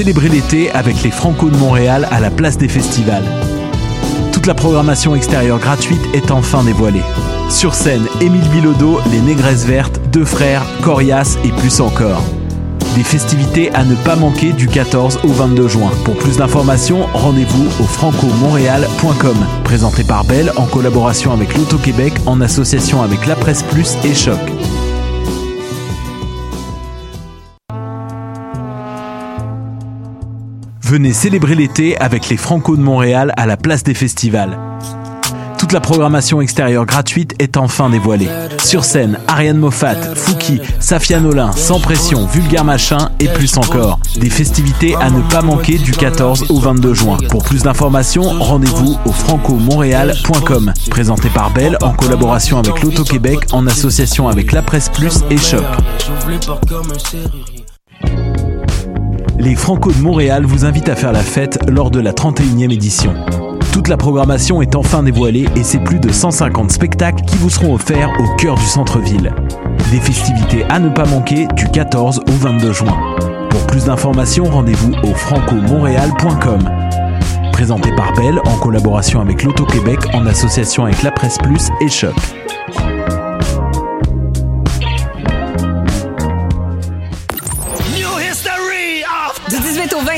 Célébrer l'été avec les Franco de Montréal à la place des festivals. Toute la programmation extérieure gratuite est enfin dévoilée. Sur scène, Émile Bilodeau, Les Négresses Vertes, Deux Frères, Corias et plus encore. Des festivités à ne pas manquer du 14 au 22 juin. Pour plus d'informations, rendez-vous au francomontréal.com. Présenté par Bell en collaboration avec l'Auto-Québec en association avec La Presse Plus et Choc. Venez célébrer l'été avec les Franco de Montréal à la place des festivals. Toute la programmation extérieure gratuite est enfin dévoilée. Sur scène, Ariane Moffat, Fouki, Safia Nolin, Sans Pression, Vulgaire Machin et plus encore. Des festivités à ne pas manquer du 14 au 22 juin. Pour plus d'informations, rendez-vous au francomontréal.com. Présenté par Bell en collaboration avec l'Auto-Québec en association avec La Presse Plus et Choc. Les Franco de Montréal vous invitent à faire la fête lors de la 31e édition. Toute la programmation est enfin dévoilée et c'est plus de 150 spectacles qui vous seront offerts au cœur du centre-ville. Des festivités à ne pas manquer du 14 au 22 juin. Pour plus d'informations, rendez-vous au francomontréal.com. Présenté par Bell en collaboration avec l'Auto-Québec en association avec La Presse Plus et Choc.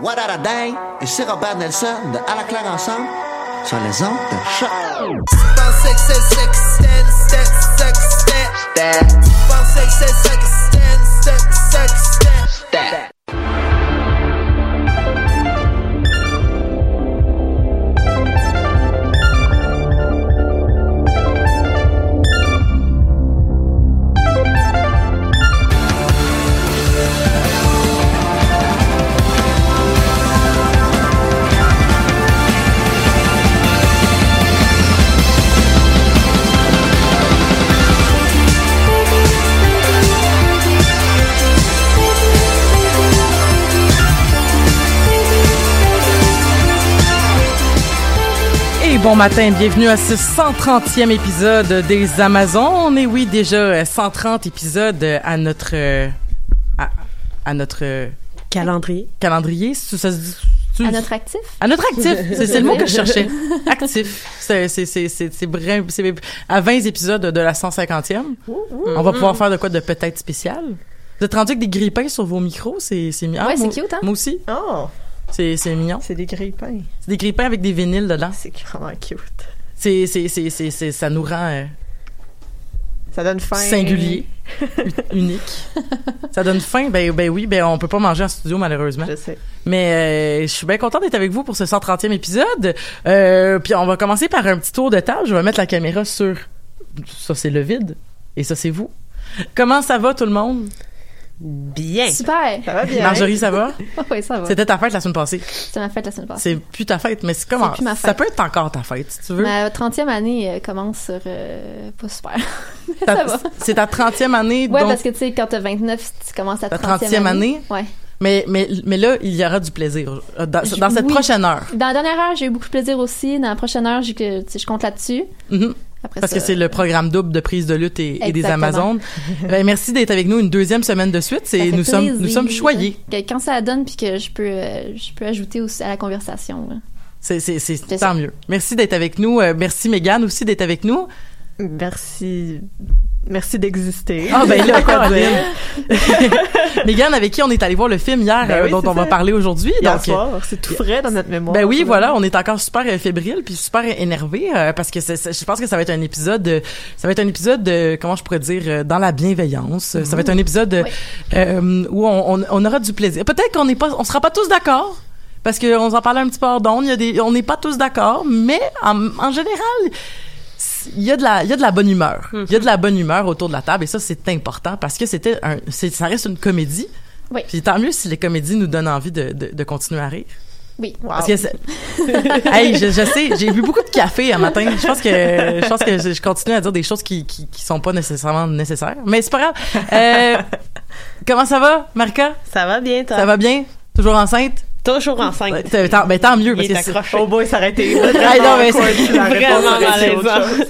What a day? Et c'est Robert Nelson de À la claire ensemble sur les ondes de choc. Bon matin, bienvenue à ce 130e épisode des Amazones. Et oui, déjà 130 épisodes à notre euh, à, à notre euh, Calendrier. calendrier. Ça, ça se dit- À notre actif? à notre actif, c'est le mot que je cherchais. Actif. C'est c'est c'est c'est c'est brin- c'est à 20 épisodes de la 150e. On va pouvoir faire de quoi de peut-être spécial. Vous êtes rendu avec des grippins sur vos micros, c'est c'est mignon. Ouais, Ah, c'est cute, hein? Moi aussi, Oh, c'est c'est mignon. c'est des grippins. C'est des grippins avec des vinyles dedans. C'est vraiment cute. C'est c'est c'est c'est c'est- ça nous rend euh, Ça donne faim. singulier, u- unique. Ça donne faim. Ben, ben oui, ben on peut pas manger en studio malheureusement. Je sais. Mais euh, je suis bien contente d'être avec vous pour ce 130e épisode. Euh, puis on va commencer par un petit tour de table. Je vais mettre la caméra sur ça c'est le vide et ça c'est vous. Comment ça va tout le monde? Bien. Super! Ça va bien. Marjorie, ça va? Oui, ça va. C'était ta fête la semaine passée. C'est ma fête la semaine passée. C'est plus ta fête, mais c'est comment? Plus ma Ça fête. peut être encore ta fête si tu veux. Ma 30e année euh, commence sur... euh, pas super. Mais Ta- ça va. C'est ta 30e année Ouais, donc parce que tu sais, quand t'as 29, tu commences à Ta 30e, 30e année? Ouais. mais mais mais là, il y aura du plaisir euh, dans, Je- dans cette oui. prochaine heure. Dans la dernière heure, j'ai eu beaucoup de plaisir aussi. Dans la prochaine heure, sais, je compte là-dessus. Mhm. Après Parce ça, que c'est le programme double de prise de lutte et, et des. Amazones. Ben, merci d'être avec nous une deuxième semaine de suite. C'est nous sommes nous plaisir. sommes choyés. Quand ça donne, puis que je peux, euh, je peux ajouter aussi à la conversation. C'est c'est c'est C'est tant ça. mieux. Merci d'être avec nous. Euh, merci Mégane aussi d'être avec nous. Merci. Merci d'exister. Ah ben là quoi dire? Mégane avec qui on est allé voir le film hier Ben euh, oui, dont on va parler aujourd'hui. Donc, euh, c'est tout frais dans notre mémoire. Ben oui, voilà, on est encore super euh, fébrile puis super énervé euh, parce que je pense que ça va être un épisode, de- ça va être un épisode de comment je pourrais dire dans la bienveillance. Ça va être un épisode Oui. où on, on, on aura du plaisir. Peut-être qu'on n'est pas, on sera pas tous d'accord parce que on en parlait un petit peu hors d'onde. Il y a des, on n'est pas tous d'accord, mais en, en général. Il y a de la, il y a de la bonne humeur. Il y a de la bonne humeur autour de la table et ça c'est important parce que c'était un, ça reste une comédie. Oui. Puis tant mieux si les comédies nous donnent envie de, de, de continuer à rire. Oui. Parce que c'est- hey, je, je sais, j'ai bu beaucoup de café un matin. Je pense que je pense que je, continue à dire des choses qui, qui qui sont pas nécessairement nécessaires, mais c'est pas grave. Euh, comment ça va, Marika? Ça va bien, toi? Ça va bien? Toujours enceinte? Toujours enceinte. Ouais, t'as- tant, ben, tant mieux parce que c'est-. Oh boy, ça aurait été Hey, non, mais vraiment c'est malaisant.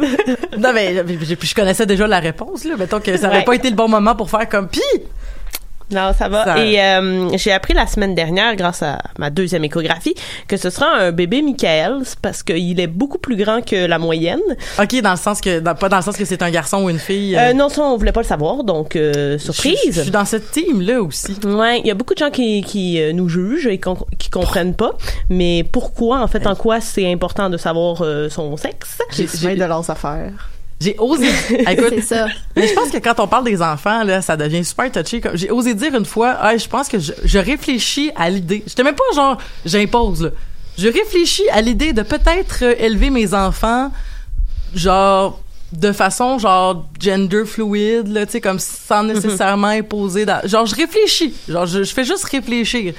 non mais puis je connaissais déjà la réponse là. Mettons que ça aurait Ouais. pas été le bon moment pour faire comme pis. Non, ça va. Ça- Et euh, j'ai appris la semaine dernière, grâce à ma deuxième échographie, que ce sera un bébé Michael parce qu'il est beaucoup plus grand que la moyenne. Ok, dans le sens que dans- pas dans le sens que c'est un garçon ou une fille. Euh, non, ça, on voulait pas le savoir, donc euh, Je- surprise. Je, je suis dans cette team là aussi. Ouais, il y a beaucoup de gens qui, qui euh, nous jugent et com- qui comprennent pas. Mais pourquoi, en fait, en quoi c'est important de savoir euh, son sexe? Mêlent de leurs affaires. J'ai osé. Écoute, C'est ça. Mais je pense que quand on parle des enfants, là, ça devient super touchy. Comme- J'ai osé dire une fois, ah, je pense que je, je réfléchis à l'idée. J'étais même pas genre, j'impose, là. Je réfléchis à l'idée de peut-être euh, élever mes enfants, genre, de façon, genre, gender fluide, là, tu sais, comme sans nécessairement imposer. dans- Genre, je réfléchis. Genre, je, je fais juste réfléchir.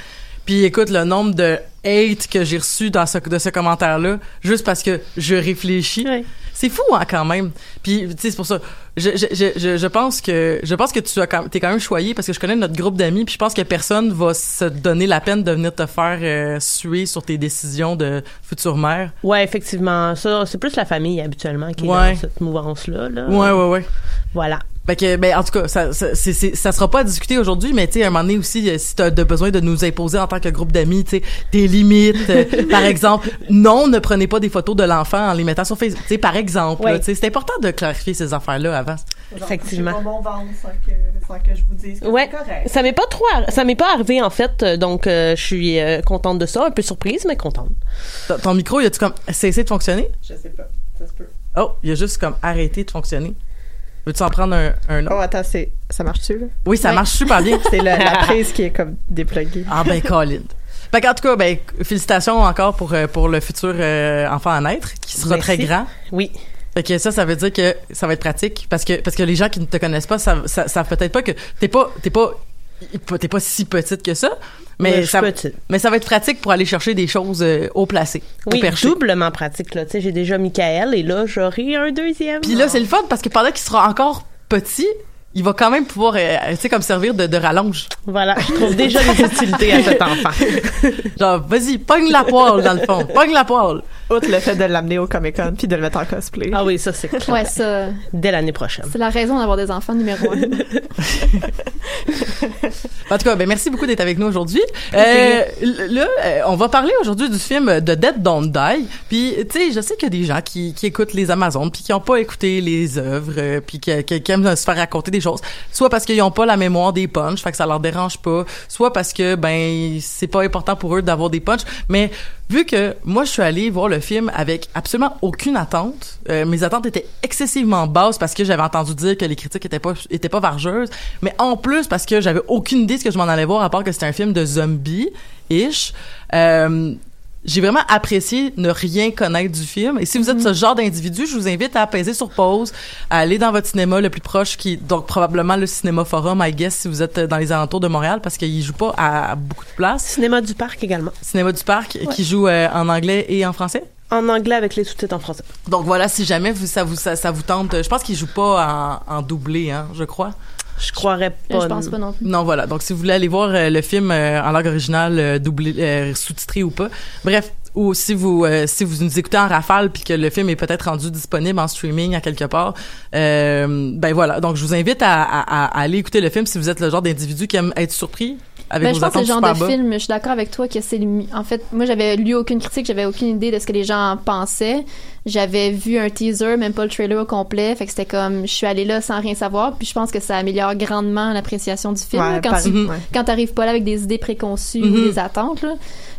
Puis écoute, le nombre de hate que j'ai reçu dans ce, de ce commentaire-là, juste parce que je réfléchis. C'est fou hein, quand même. Puis tu sais c'est pour ça. Je, je, je, je, je pense que je pense que tu as quand, t'es quand même choyé parce que je connais notre groupe d'amis puis je pense que personne va se donner la peine de venir te faire euh, suer sur tes décisions de future mère. Ouais, effectivement. Ça, c'est plus la famille, habituellement, qui est Ouais. dans cette mouvance-là. Là. Ouais ouais ouais. Voilà. Fait que, ben, en tout cas, ça, ça, sera pas à discuter aujourd'hui, mais tu sais, à un moment donné aussi, euh, si t'as de besoin de nous imposer en tant que groupe d'amis, tu sais, des limites, euh, par exemple, non, ne prenez pas des photos de l'enfant en les mettant sur Facebook, tu sais, par exemple, Ouais. là, tu sais, c'est important de clarifier ces affaires-là avant. Effectivement. J'ai pas mon ventre sans que, sans que je vous dise que Ouais, c'est correct. ça m'est pas trop, arri- ça m'est pas arrivé en fait, euh, donc euh, je suis euh, contente de ça, un peu surprise mais contente. Ton- Ton micro, il a-tu comme cessé de fonctionner? Je sais pas. Ça se peut. Oh, il a juste comme arrêté de fonctionner. Veux-tu en prendre un, un autre? Oh, attends, c'est... ça marche-tu, là? Oui, ça Ouais. marche super bien. C'est la, la prise qui est comme dépluguée. Ah ben Colin. Fait qu'en tout cas, ben félicitations encore pour euh, pour le futur euh, enfant à naître qui sera Merci. très grand. Oui. Fait que ça, ça veut dire que ça va être pratique parce que parce que les gens qui ne te connaissent pas, ça ça, savent peut-être pas que t'es pas t'es pas t'es pas si petite que ça, mais Ouais, ça petite. mais ça va être pratique pour aller chercher des choses euh, haut placées, au Oui, perché. doublement pratique là. Tu sais, j'ai déjà Michael et là j'aurai un deuxième. Puis là, c'est le fun parce que pendant qu'il sera encore petit, il va quand même pouvoir, euh, tu sais, comme servir de, de rallonge. Voilà, je trouve déjà des utilités à cet enfant. Genre, vas-y, pogne la poêle, dans le fond. Pogne la poêle. Outre le fait de l'amener au Comic-Con puis de le mettre en cosplay. Ah oui, ça c'est clair. Ouais, ça, Dès l'année prochaine. c'est la raison d'avoir des enfants numéro un. En tout cas, ben merci beaucoup d'être avec nous aujourd'hui. Euh, là, euh, on va parler aujourd'hui du film de Dead Don't Die. Puis, tu sais, je sais qu'il y a des gens qui, qui écoutent les Amazones puis qui n'ont pas écouté les œuvres euh, puis qui, qui, qui aiment se faire raconter des choses. Soit parce qu'ils n'ont pas la mémoire des punchs, fait que ça leur dérange pas. Soit parce que, ben, c'est pas important pour eux d'avoir des punchs. Mais vu que moi, je suis allée voir le film avec absolument aucune attente, euh, mes attentes étaient excessivement basses parce que j'avais entendu dire que les critiques étaient pas étaient pas vargeuses, mais en plus parce que j'avais aucune idée de ce que je m'en allais voir à part que c'était un film de zombies ish. Euh, j'ai vraiment apprécié ne rien connaître du film. Et si vous êtes ce genre d'individu, je vous invite à apaiser sur pause, à aller dans votre cinéma le plus proche, qui donc probablement le Cinéma Forum, I guess, si vous êtes dans les alentours de Montréal, parce qu'il joue pas à, à beaucoup de places. Cinéma du parc également. Cinéma du Parc, qui joue euh, en anglais et en français. En anglais avec les sous-titres en français. Donc voilà, si jamais vous, ça, vous, ça, ça vous tente, je pense qu'il joue pas en, en doublé, hein, je crois. Je croirais pas. je pense pas non plus. Non, voilà. Donc, si vous voulez aller voir euh, le film euh, en langue originale, euh, doublé, euh, sous-titré ou pas, bref, ou si vous euh, si vous nous écoutez en rafale puis que le film est peut-être rendu disponible en streaming à quelque part, euh, ben voilà. Donc, je vous invite à, à, à aller écouter le film si vous êtes le genre d'individu qui aime être surpris avec Ben, je pense que le genre de bas. film, je suis d'accord avec toi que c'est en fait moi j'avais lu aucune critique, j'avais aucune idée de ce que les gens en pensaient. J'avais vu un teaser, même pas le trailer au complet, fait que c'était comme je suis allée là sans rien savoir, puis je pense que ça améliore grandement l'appréciation du film Ouais, là, quand pareil, tu ouais. quand t'arrives pas là avec des idées préconçues ou des attentes là.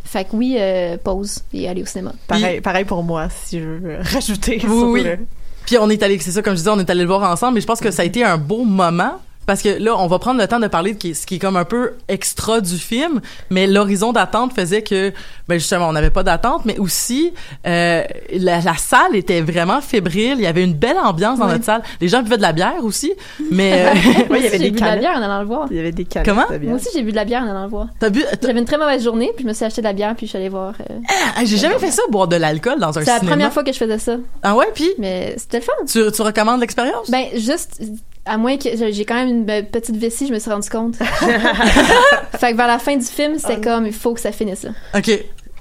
Fait que oui, euh, pause et aller au cinéma. Pareil, pareil pour moi, si je veux rajouter. Oui, sur oui. le- Puis on est allé, c'est ça, comme je disais, on est allé le voir ensemble, mais je pense que ça a été un beau moment parce que là, on va prendre le temps de parler de ce qui est comme un peu extra du film, mais l'horizon d'attente faisait que, ben justement, on n'avait pas d'attente, mais aussi euh, la, la salle était vraiment fébrile. Il y avait une belle ambiance dans Oui. notre salle. Les gens buvaient de la bière aussi, mais euh, Oui, il y avait des bu de la bière en allant le voir. Il y avait des canettes Comment? de bière. Moi aussi, j'ai bu de la bière en allant le voir. t'as bu. J'avais une très mauvaise journée, puis je me suis acheté de la bière, puis je suis allée voir. euh, Ah, J'ai jamais fait ça, boire de l'alcool dans un C'est la cinéma. première fois que je faisais ça, Ah ouais, puis? Mais c'était le fun. tu, tu recommandes l'expérience? Ben, juste, à moins que j'ai quand même une be- petite vessie, je me suis rendu compte. fait que vers la fin du film, c'était comme, il faut que ça finisse là. ok.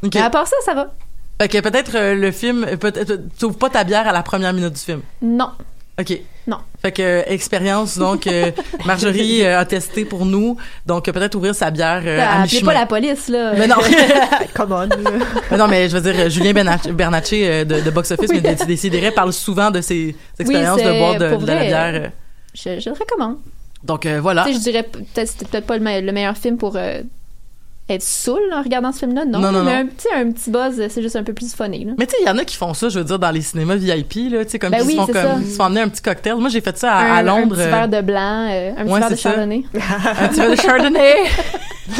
Ok. Mais à part ça, ça va. Fait que peut-être euh, le film, peut-être, tu ouvres pas ta bière à la première minute du film. Non. OK. Non. Fait que euh, expérience donc euh, Marjorie euh, a testé pour nous donc euh, peut-être ouvrir sa bière euh, à mi-chemin. pas la police, là. Mais non. Come on. Mais non mais je veux dire euh, Julien Bernatchez, euh, de, de Box Office mais de Décideret parle souvent de ses expériences de boire de, la bière. Je, je le recommande. Donc euh, voilà. Tu sais, je dirais peut-être c'était peut-être pas le, me- le meilleur film pour euh, être saoul en regardant ce film-là? Non, Non, non, mais non. un petit, un petit buzz, c'est juste un peu plus funny. Là. Mais tu sais, il y en a qui font ça, je veux dire, dans les cinémas VIP, là, tu sais, comme Ben oui, se font comme, ils se font emmener un petit cocktail. Moi, j'ai fait ça à, un, à Londres. Un petit euh, verre de blanc, euh, un petit Ouais, verre de chardonnay. un petit verre de Chardonnay.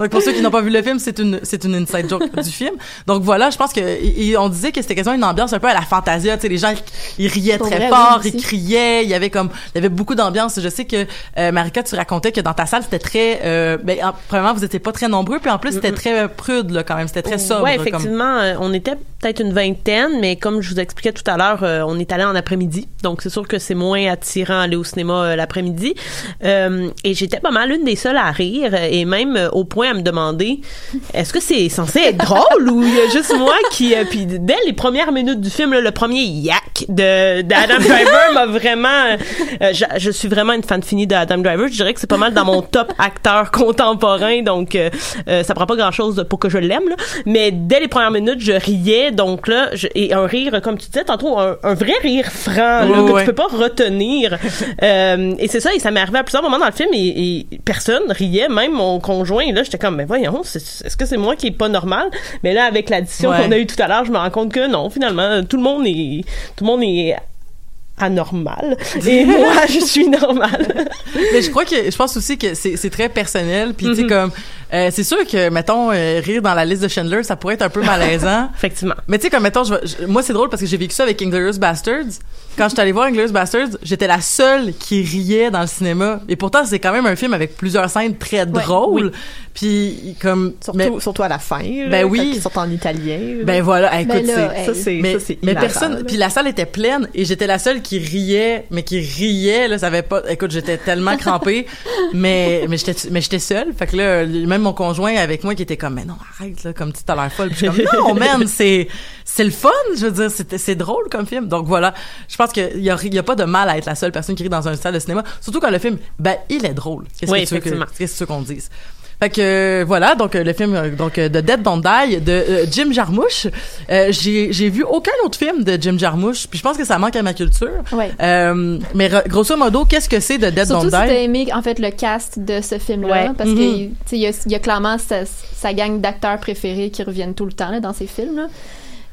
Donc pour ceux qui n'ont pas vu le film, c'est une c'est une inside joke du film. Donc voilà, je pense que et- et on disait que c'était quasiment une ambiance un peu à la Fantasia, tu sais les gens ils riaient Pour très vrai, fort, ils criaient, il y avait comme il y avait beaucoup d'ambiance. Je sais que euh, Marika tu racontais que dans ta salle c'était très euh, ben en- premièrement vous étiez pas très nombreux puis en plus c'était très prude là quand même, c'était très sobre comme- effectivement, euh, on était peut-être une vingtaine, mais comme je vous expliquais tout à l'heure, euh, on est allé en après-midi, donc c'est sûr que c'est moins attirant aller au cinéma euh, l'après-midi. Euh, et j'étais pas mal une des seules à rire, et même au point à me demander, est-ce que c'est censé être drôle ou il y a juste moi qui... puis dès les premières minutes du film, là, le premier yak de d'Adam Driver m'a vraiment... je, je suis vraiment une fan finie d'Adam Driver. Je dirais que c'est pas mal dans mon top acteur contemporain, donc euh, euh, ça prend pas grand-chose pour que je l'aime. là. Mais dès les premières minutes, je riais, donc là, je- et un rire, comme tu disais tantôt, un, un vrai rire franc, là, que ouais. tu peux pas retenir. Euh, et c'est ça, et ça m'est arrivé à plusieurs moments dans le film, et, et personne riait, même mon conjoint. Là, j'étais comme, mais voyons, est-ce que c'est moi qui est pas normal? Mais là, avec l'addition Ouais. qu'on a eue tout à l'heure, je me rends compte que non, finalement, tout le monde est, tout le monde est anormal. Et moi, je suis normale. Mais je crois que je pense aussi que c'est c'est très personnel puis tu sais Mhm. comme euh, c'est sûr que mettons euh, rire dans la liste de Chandler ça pourrait être un peu malaisant Effectivement. mais tu sais comme mettons je, je- moi c'est drôle parce que j'ai vécu ça avec Inglourious Bastards quand j'étais allée voir Inglourious Bastards j'étais la seule qui riait dans le cinéma et pourtant c'est quand même un film avec plusieurs scènes très drôles puis comme Surtout, mais, surtout à la fin. là, Ben oui. Ils sont en italien. là. ben voilà écoute Ben là, c'est hey. ça, c'est mais, ça, c'est mais personne là. puis la salle était pleine et j'étais la seule qui riait mais qui riait là ça avait pas écoute j'étais tellement crampée mais mais j'étais mais j'étais seule fait que là même mon conjoint avec moi qui était comme mais non arrête là comme tu t'as l'air folle puis je suis comme non man c'est c'est le fun je veux dire c'est c'est drôle comme film donc voilà je pense qu'il y a il y a pas de mal à être la seule personne qui rit dans un salle de cinéma surtout quand le film ben il est drôle qu'est-ce Oui, que tu veux que- que tu veux qu'on dise? Fait que euh, voilà donc euh, le film euh, donc euh, de Dead Don't Die de euh, Jim Jarmusch Euh, j'ai j'ai vu aucun autre film de Jim Jarmusch puis je pense que ça manque à ma culture Ouais. euh, mais grosso modo qu'est-ce que c'est de Dead Surtout Don't si Die? t'as aimé en fait le cast de ce film-là, Ouais. parce Mhm. que sais, il y, a- y a clairement sa, sa gang d'acteurs préférés qui reviennent tout le temps là, dans ces films. Là.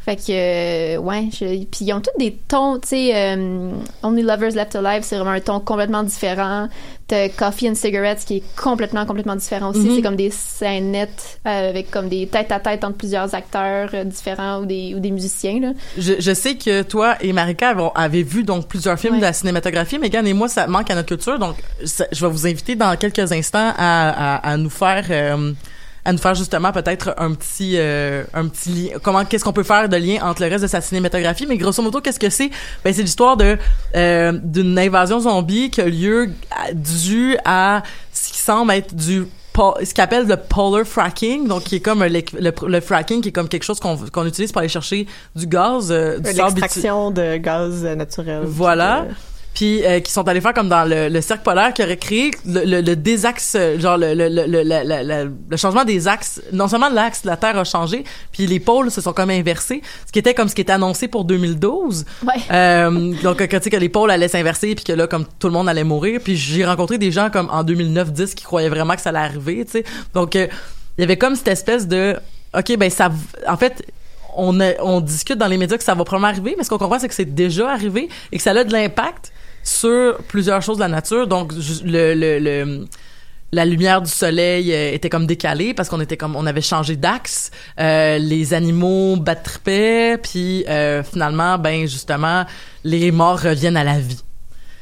Fait que euh, ouais, je- puis ils ont tous des tons, tu sais, euh, Only Lovers Left Alive, c'est vraiment un ton complètement différent. T'as Coffee and Cigarettes qui est complètement complètement différent aussi. Mhm. C'est comme des scénettes euh, avec comme des têtes à tête entre plusieurs acteurs euh, différents ou des ou des musiciens là. je, je sais que toi et Marika avons- avez vu donc plusieurs films Ouais. de la cinématographie Megan et moi ça manque à notre culture donc ça- je vais vous inviter dans quelques instants à, à, à nous faire euh, à nous faire justement peut-être un petit euh, un petit lien comment qu'est-ce qu'on peut faire de lien entre le reste de sa cinématographie? Mais grosso modo qu'est-ce que c'est? Ben c'est l'histoire de euh, d'une invasion zombie qui a lieu due à ce qui semble être du ce qu'ils appellent le polar fracking donc qui est comme le, le, le fracking qui est comme quelque chose qu'on qu'on utilise pour aller chercher du gaz euh, du L'extraction de gaz naturel. voilà. Euh, Puis euh, qui sont allés faire comme dans le, le cercle polaire qui aurait créé le, le, le désaxe, genre le, le, le, le, le, le- le changement des axes. Non seulement l'axe de la Terre a changé, puis les pôles se sont comme inversés, ce qui était comme ce qui était annoncé pour 2012. Ouais. Euh, donc quand tu sais que les pôles allaient s'inverser puis que là comme tout le monde allait mourir puis j'ai rencontré des gens comme en 2009-10 qui croyaient vraiment que ça allait arriver tu sais donc euh, il y avait comme cette espèce de ok ben ça en fait on a- on discute dans les médias que ça va probablement arriver mais ce qu'on comprend c'est que c'est déjà arrivé et que ça a de l'impact sur plusieurs choses de la nature. Donc, le, le, le- la lumière du soleil euh, était comme décalée parce qu'on était comme on avait changé d'axe. Euh, les animaux battripaient, puis euh, finalement, ben justement, les morts reviennent à la vie.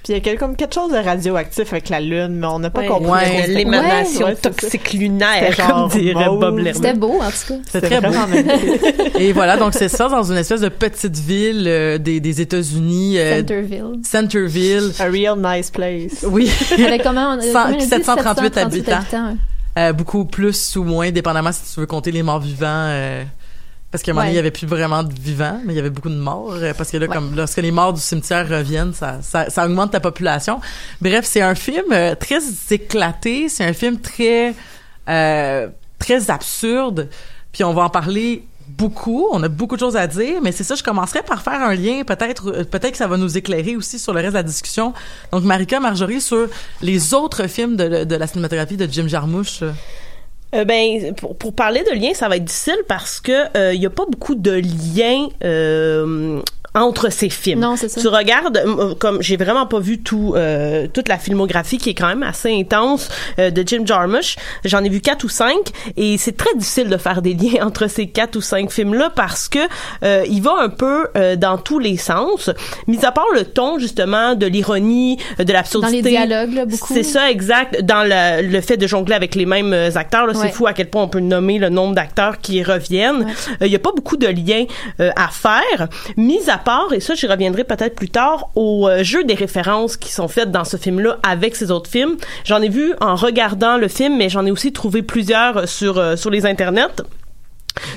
Puis il y a quel- comme quelque chose de radioactif avec la Lune, mais on n'a pas Ouais. compris. Ouais. c'était. L'émanation Ouais, toxique lunaire, C'était comme genre dirait mauve. Bob Lerman. C'était beau, en tout cas. C'est très beau. Et voilà, donc c'est ça dans une espèce de petite ville euh, des, des États-Unis, euh, Centerville. Centerville. A real nice place. Oui. Avec comment on, combien on dit? 738 habitants. Euh, beaucoup plus ou moins, dépendamment si tu veux compter les morts vivants. Parce qu'à un moment donné, il y avait plus vraiment de vivants, mais il y avait beaucoup de morts. euh, parce que là, Ouais. comme lorsque les morts du cimetière reviennent, ça, ça, ça augmente la population. Bref, c'est un film euh, très éclaté. C'est un film très, euh, très absurde. Puis on va en parler beaucoup. On a beaucoup de choses à dire, mais c'est ça. Je commencerai par faire un lien. Peut-être, euh, peut-être que ça va nous éclairer aussi sur le reste de la discussion. Donc, Marika, Marjorie, sur les autres films de, de la cinématographie de Jim Jarmusch. Euh, Euh, ben pour, pour parler de liens, ça va être difficile parce que il y a pas beaucoup de liens euh, entre ces films. Non, c'est ça. Tu regardes, euh, comme j'ai vraiment pas vu tout euh, toute la filmographie qui est quand même assez intense euh, de Jim Jarmusch. J'en ai vu quatre ou cinq et c'est très difficile de faire des liens entre ces quatre ou cinq films là parce que euh, il va un peu euh, dans tous les sens. Mis à part le ton justement de l'ironie, euh, de Dans l'absurdité. les dialogues, là, beaucoup. C'est ça, exact. Dans le, le fait de jongler avec les mêmes euh, acteurs, là, Ouais. C'est fou à quel point on peut nommer le nombre d'acteurs qui reviennent. Il Ouais. y a pas beaucoup de liens euh, à faire, mis à part, et ça j'y reviendrai peut-être plus tard, au euh, jeu des références qui sont faites dans ce film-là avec ces autres films. J'en ai vu en regardant le film, mais j'en ai aussi trouvé plusieurs sur euh, sur les internets.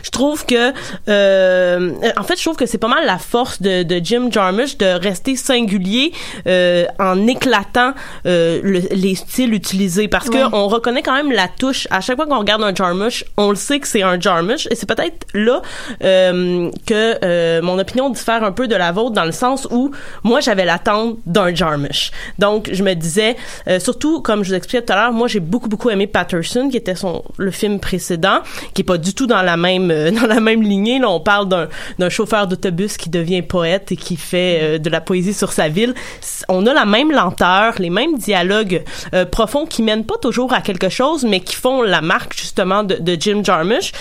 Je trouve que, euh, en fait, je trouve que c'est pas mal la force de, de Jim Jarmusch de rester singulier euh, en éclatant euh, le- les styles utilisés parce Ouais. que on reconnaît quand même la touche. À chaque fois qu'on regarde un Jarmusch, on le sait que c'est un Jarmusch et c'est peut-être là euh, que euh, mon opinion diffère un peu de la vôtre dans le sens où moi j'avais l'attente d'un Jarmusch. Donc je me disais, euh, surtout comme je vous expliquais tout à l'heure, moi j'ai beaucoup beaucoup aimé Patterson qui était son le film précédent, qui est pas du tout dans la euh, dans la même lignée. On parle d'un chauffeur d'autobus qui devient poète et qui fait euh, de la poésie sur sa ville. On a la même lenteur, les mêmes dialogues euh, profonds qui mènent pas toujours à quelque chose, mais qui font la marque justement de, de Jim Jarmusch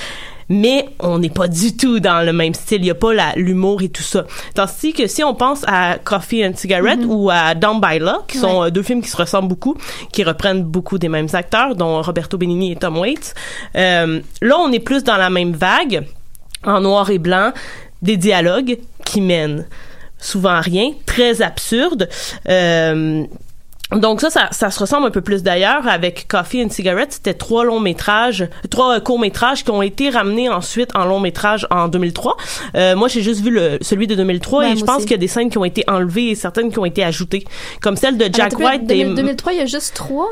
mais on n'est pas du tout dans le même style. Il y a pas l'humour et tout ça. Tandis que si on pense à Coffee and Cigarette ou à Down by Law, qui sont Ouais. euh, deux films qui se ressemblent beaucoup, qui reprennent beaucoup des mêmes acteurs, dont Roberto Benigni et Tom Waits, euh, là, on est plus dans la même vague, en noir et blanc, des dialogues qui mènent souvent à rien, très absurdes. Euh, donc ça, ça, ça se ressemble un peu plus d'ailleurs avec Coffee and Cigarette. C'était trois longs métrages, trois euh, courts métrages qui ont été ramenés ensuite en long métrage en 2003. Euh, moi, j'ai juste vu le celui de 2003 Ouais, et je pense qu'il y a des scènes qui ont été enlevées et certaines qui ont été ajoutées, comme celle de Jack Attends, White. 2000- et, 2003, il y a juste trois?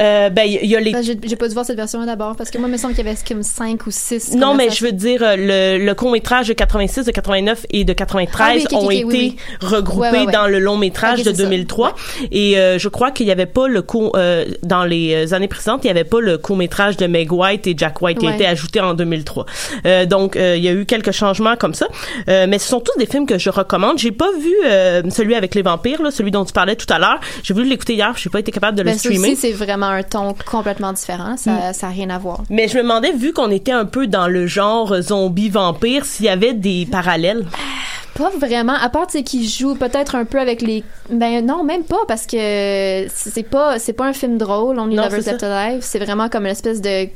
Euh, ben il y a les Ben, J'ai pas dû voir cette version-là d'abord parce que moi, il me semble qu'il y avait comme cinq ou six. Non, mais je veux dire, euh, le, le court-métrage de 86, de 89 et de 93 Ah oui, ok, ok, ont été oui, oui. regroupés Ouais, ouais, ouais. dans le long-métrage Ok, de c'est ça. 2003. Et euh, je crois qu'il y avait pas le court... euh, dans les euh, années précédentes, il y avait pas le court-métrage de Meg White et Jack White qui a été ajouté en 2003. Euh, donc, euh, il y a eu quelques changements comme ça. Euh, mais ce sont tous des films que je recommande. J'ai pas vu euh, celui avec les vampires, là, celui dont tu parlais tout à l'heure. J'ai voulu l'écouter hier, j'ai pas été capable de Ben, le ça streamer. c'est vraiment un ton complètement différent. Mm. Ça, ça a rien à voir. Mais je me demandais, vu qu'on était un peu dans le genre zombie-vampire, s'il y avait des parallèles. Pas vraiment, à part sais qui joue peut-être un peu avec les ben non, même pas parce que c'est pas c'est pas un film drôle, Lovers c'est Left Alive, c'est vraiment comme une espèce de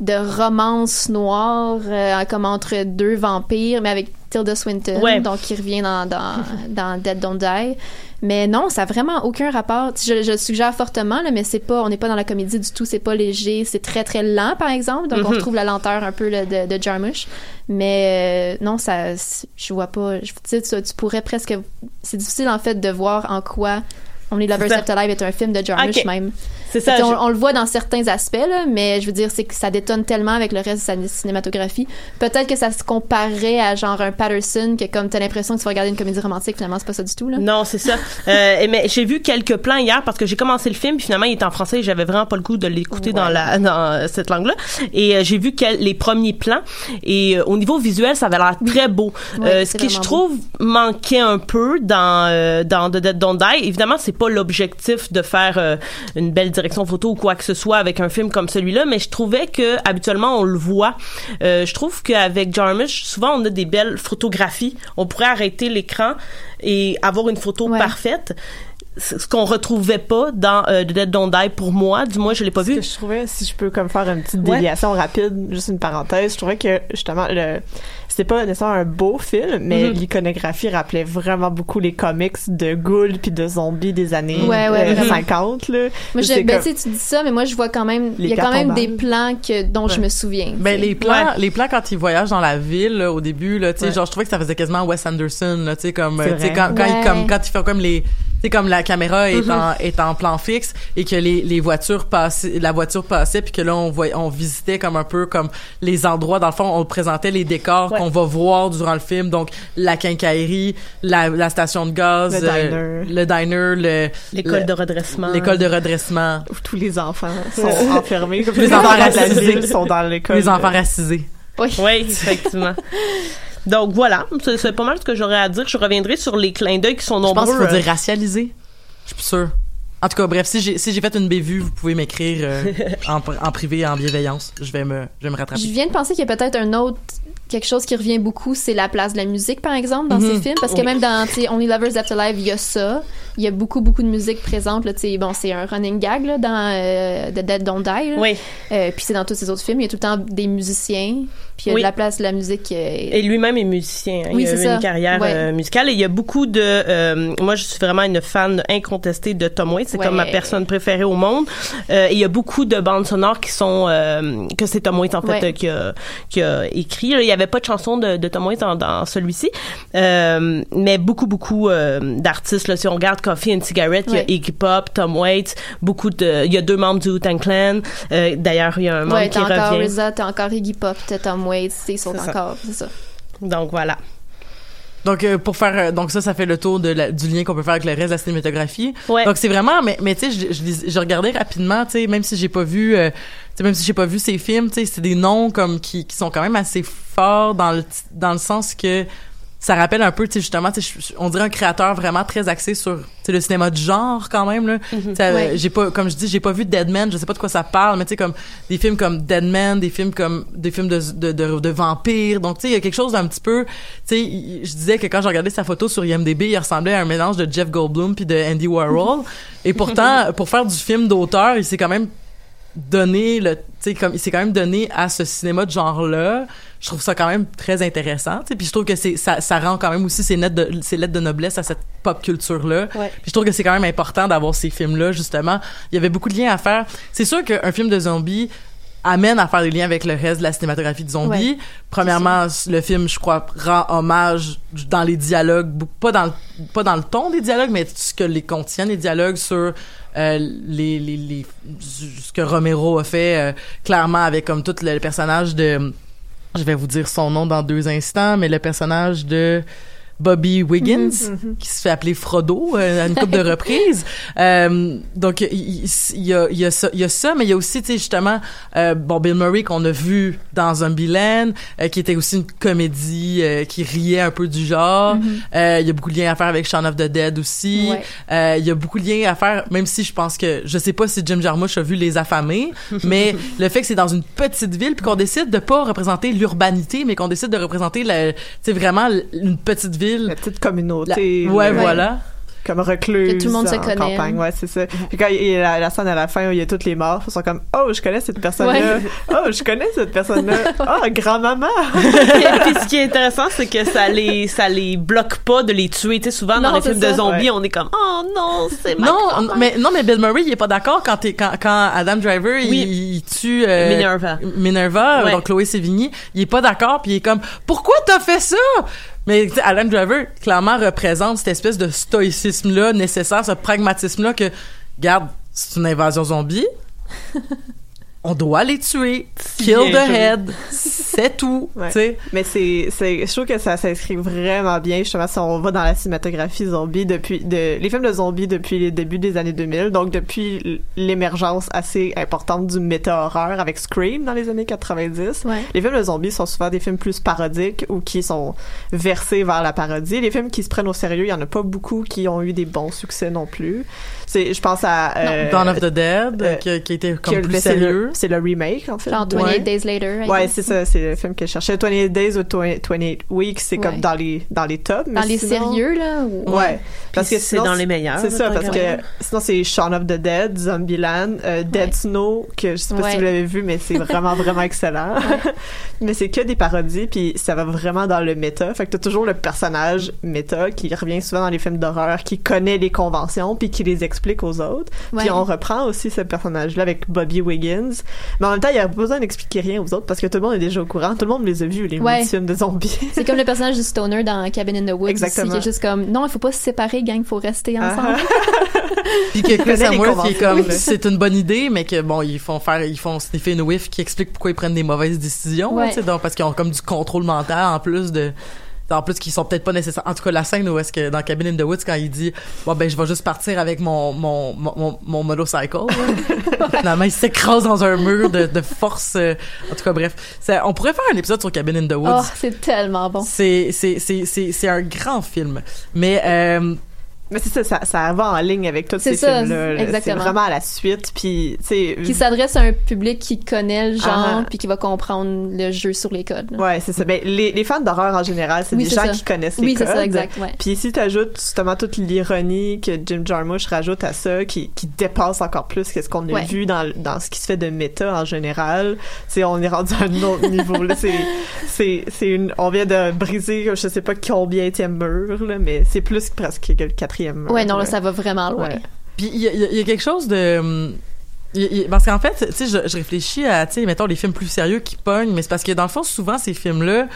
de romance noire euh, comme entre deux vampires mais avec Tilda Swinton Ouais. donc qui revient dans dans dans Dead Don't Die. Mais non, ça a vraiment aucun rapport. Je, je le suggère fortement là, mais c'est pas on n'est pas dans la comédie du tout, c'est pas léger, c'est très très lent par exemple. Donc on Mhm. retrouve la lenteur un peu là, de, de Jarmusch. Mais euh, non, ça, je vois pas. Je, tu, sais, tu, tu pourrais presque. C'est difficile en fait de voir en quoi Only Lovers. Left Alive est un film de Jarmusch même. C'est ça, Fait que je- On, le voit dans certains aspects, là, mais je veux dire, c'est que ça détonne tellement avec le reste de sa cinématographie. Peut-être que ça se comparerait à genre un Patterson, que comme t'as l'impression que tu vas regarder une comédie romantique, finalement, c'est pas ça du tout, là. Non, c'est ça. Euh, mais j'ai vu quelques plans hier parce que j'ai commencé le film puis finalement il était en français et j'avais vraiment pas le goût de l'écouter dans la dans euh, cette langue-là. Et euh, j'ai vu quel- les premiers plans et euh, au niveau visuel ça avait l'air très beau. Ouais, ce qui je trouve manquait un peu dans dans The Dead Don't Die. Évidemment c'est pas l'objectif de faire une belle direction photo ou quoi que ce soit avec un film comme celui-là, mais je trouvais que habituellement on le voit. Euh, je trouve qu'avec Jarmusch souvent on a des belles photographies. On pourrait arrêter l'écran et avoir une photo Ouais. parfaite. Ce qu'on retrouvait pas dans euh, The Dead Don't Die pour moi, du moins je l'ai pas Ce vu. que je trouvais, si je peux comme faire une petite Ouais. déviation rapide, juste une parenthèse, je trouvais que justement le c'était pas nécessairement un beau film, mais Mhm. l'iconographie rappelait vraiment beaucoup les comics de ghouls puis de zombies des années Ouais, ouais, euh, vraiment. 50 là. Moi, je, C'est ben, comme- tu dis ça, mais moi, je vois quand même, il y a quand même des plans que, dont je me souviens. Ben, les plans, Ouais. les plans quand ils voyagent dans la ville, là, au début, là, tu sais, Ouais. genre, je trouvais que ça faisait quasiment Wes Anderson, là, tu sais, comme, C'est euh, tu sais, quand, quand, Ouais. ils, comme, quand ils font comme les, sais, comme la caméra est Mm-hmm. en, est en plan fixe et que les, les voitures passaient, la voiture passait puis que là, on voyait, on visitait comme un peu comme les endroits, dans le fond, on présentait les décors Ouais. qu'on va voir durant le film, donc la quincaillerie, la, la station de gaz, Le euh, diner. le diner, le, L'école le- de redressement. l'école de redressement, où tous les enfants sont enfermés, comme Les les enfants racisés. sont dans l'école. les enfants racisés. Oui. Oui, effectivement. Donc voilà, c'est pas mal ce que j'aurais à dire. Je reviendrai sur les clins d'œil qui sont Je pense nombreux. qu'il faut euh, dire racialisé. Je suis plus sûre. En tout cas, bref, si j'ai si j'ai fait une bévue, vous pouvez m'écrire euh, en, en privé, en bienveillance. Je vais me, je vais me Je rattraper. viens de penser qu'il y a peut-être un autre quelque chose qui revient beaucoup, c'est la place de la musique, par exemple, dans Mhm. ces films. Parce que Oui. même dans Only Lovers Afterlife, il y a ça. Il y a beaucoup, beaucoup de musique présente. Là, bon, c'est un running gag là, dans euh, The Dead Don't Die. là. Oui. Euh, puis c'est dans tous ces autres films. Il y a tout le temps des musiciens. Puis il y a Oui. de la place de la musique. euh, Et lui-même est musicien. hein. Oui, il a eu ça. une carrière Ouais. euh, musicale et il y a beaucoup de. moi, je suis vraiment une fan incontestée de Tom Waits. C'est Ouais. comme ma personne préférée au monde. Et il y a beaucoup de bandes sonores qui sont que c'est Tom Waits en fait Ouais. qui, a, qui a écrit. Là, Il y avait pas de chanson de, de Tom Waits dans, dans celui-ci, Euh, mais beaucoup beaucoup euh, d'artistes. Là, si on regarde Coffee and Cigarette, il y a Ouais. Iggy Pop, Tom Waits, beaucoup de. Il y a deux membres du Wu-Tang Clan. Euh, D'ailleurs, il y a un membre Ouais, qui encore revient. T'as encore Iggy Pop, t'as Tom Waits, ils sont encore, c'est ça. Donc voilà. Donc euh, pour faire euh, donc ça ça fait le tour de la- du lien qu'on peut faire avec le reste de la cinématographie. Ouais. Donc c'est vraiment mais mais tu sais je, je, je regardais rapidement tu sais même si j'ai pas vu euh, tu sais même si j'ai pas vu ces films tu sais c'est des noms comme qui qui sont quand même assez forts dans le dans le sens que ça rappelle un peu tu sais justement tu sais on dirait un créateur vraiment très axé sur tu sais le cinéma de genre quand même là. Ouais. j'ai pas comme je dis j'ai pas vu Dead Man je sais pas de quoi ça parle mais tu sais comme des films comme Dead Man des films comme des films de de de, de vampires. Donc tu sais il y a quelque chose d'un petit peu tu sais je disais que quand j'ai regardé sa photo sur IMDb il ressemblait à un mélange de Jeff Goldblum puis de Andy Warhol. Et pourtant pour faire du film d'auteur il s'est quand même donné le tu sais comme il s'est quand même donné à ce cinéma de genre là je trouve ça quand même très intéressant tu sais. Puis je trouve que c'est ça, ça rend quand même aussi ses lettres de ses lettres de noblesse à cette pop culture là Ouais. puis je trouve que c'est quand même important d'avoir ces films là justement. Il y avait beaucoup de liens à faire. C'est sûr qu'un film de zombies amène à faire des liens avec le reste de la cinématographie de zombies. Ouais, Premièrement, le film, je crois, rend hommage dans les dialogues, pas dans le, pas dans le ton des dialogues, mais ce que les contiennent les dialogues sur euh, les, les, les, ce que Romero a fait euh, clairement avec comme tout le personnage de, je vais vous dire son nom dans deux instants, mais le personnage de Bobby Wiggins, qui se fait appeler Frodo euh, à une couple de reprises. Euh, donc il il y a, y, a ça, y a ça, mais il y a aussi, tu sais, justement, euh, bon, Bill Murray qu'on a vu dans Zombieland, euh, qui était aussi une comédie euh, qui riait un peu du genre. Euh, il y a beaucoup de liens à faire avec Shaun of the Dead aussi. Ouais. Euh, il y a beaucoup de liens à faire, même si je pense que, je sais pas si Jim Jarmusch a vu Les Affamés, mais le fait que c'est dans une petite ville puis qu'on décide de pas représenter l'urbanité, mais qu'on décide de représenter tu sais, vraiment une petite ville. La petite La- communauté. ouais, là, voilà. Comme recluse. Que tout le monde se connaît. campagne, ouais, c'est ça. Puis quand il y a la, la scène à la fin où il y a toutes les morts, ils sont comme, oh, je connais cette personne-là. Ouais. Oh, je connais cette personne-là. Oh, grand-maman. Et puis ce qui est intéressant, c'est que ça les ça les bloque pas de les tuer. Tu sais, souvent dans les films de zombies, Ouais. on est comme oh non, c'est ma Non, mais non, mais Bill Murray, il est pas d'accord quand, quand quand Adam Driver il, Oui. il tue euh, Minerva. Minerva, Ouais. donc Chloé Sevigny, il est pas d'accord, puis il est comme pourquoi t'as fait ça? Mais Adam Driver clairement représente cette espèce de stoïcisme là nécessaire, ce pragmatisme là que garde c'est une invasion zombie. On doit les tuer. Kill the head. C'est tout. Ouais. Tu sais. Mais c'est, c'est, je trouve que ça s'inscrit vraiment bien, justement, si on va dans la cinématographie zombie depuis, de, les films de zombies depuis les débuts des années 2000, donc depuis l'émergence assez importante du méta-horreur avec Scream dans les années 90. Ouais. Les films de zombies sont souvent des films plus parodiques ou qui sont versés vers la parodie. Les films qui se prennent au sérieux, il y en a pas beaucoup qui ont eu des bons succès non plus. C'est, je pense à, euh, Dawn of the Dead, euh, qui, qui était comme que- plus c'est le- sérieux. C'est le remake, en fait. Genre de- 28 Days Later. I Ouais, c'est ça, c'est le film que je cherchais. 28 Days ou 20 28 Weeks, c'est comme dans les, dans les tops. mais Dans les sinon- sérieux, là. ou- Ouais. Parce que c'est sinon, dans les meilleurs. C'est ça, parce que sinon c'est Shaun of the Dead, Zombieland, euh, Dead. Snow, que je sais pas si vous l'avez vu, mais c'est vraiment, vraiment excellent. mais c'est que des parodies, puis ça va vraiment dans le méta. Fait que t'as toujours le personnage méta qui revient souvent dans les films d'horreur, qui connaît les conventions, puis qui les explique aux autres. Ouais. Puis on reprend aussi ce personnage-là avec Bobby Wiggins. Mais en même temps, il y a pas besoin d'expliquer rien aux autres, parce que tout le monde est déjà au courant. Tout le monde les a vus, les Ouais. films de zombies. C'est comme le personnage du stoner dans Cabin in the Woods Exactement. aussi, qui est juste comme non, il faut pas se séparer, gang, il faut rester ensemble. Puis que Chris Hemsworth, qui est comme, là. c'est une bonne idée, mais que bon, ils font faire, ils font sniffer une whiff qui explique pourquoi ils prennent des mauvaises décisions, Ouais. donc, parce qu'ils ont comme du contrôle mental en plus de, en plus qu'ils sont peut-être pas nécessaires. En tout cas, la scène où est-ce que dans Cabin in the Woods, quand il dit, bon ben, je vais juste partir avec mon, mon, mon, mon, mon motorcycle, là. finalement, il s'écrase dans un mur de, de force, euh, en tout cas, bref. Ça- on pourrait faire un épisode sur Cabin in the Woods. Oh, c'est tellement bon. C'est, c'est, c'est, c'est, c'est un grand film. Mais, euh, Mais c'est ça, ça, ça va en ligne avec tous ces ça, films-là. là. C'est exactement. vraiment à la suite, puis tu. Qui s'adresse à un public qui connaît le genre, Ah. puis qui va comprendre le jeu sur les codes. là. Ouais, c'est ça. Ben, les, les fans d'horreur en général, c'est Oui, des gens ça. qui connaissent les Oui, codes. c'est ça, exact, ouais. Puis si tu ajoutes justement toute l'ironie que Jim Jarmusch rajoute à ça, qui, qui dépasse encore plus que ce qu'on a Ouais. vu dans, dans ce qui se fait de méta en général, c'est on est rendu à un autre niveau. Là, c'est, c'est, c'est une, on vient de briser, je sais pas combien mur, là, mais c'est plus presque que le quatrième. Ouais, non, là, là. ça va vraiment loin. Ouais. Puis il y, a- y y quelque chose de hum, y parce qu'en fait, tu sais, je, je réfléchis à, tu sais, mettons les films plus sérieux qui pognent, mais c'est parce que dans le fond, souvent ces films-là,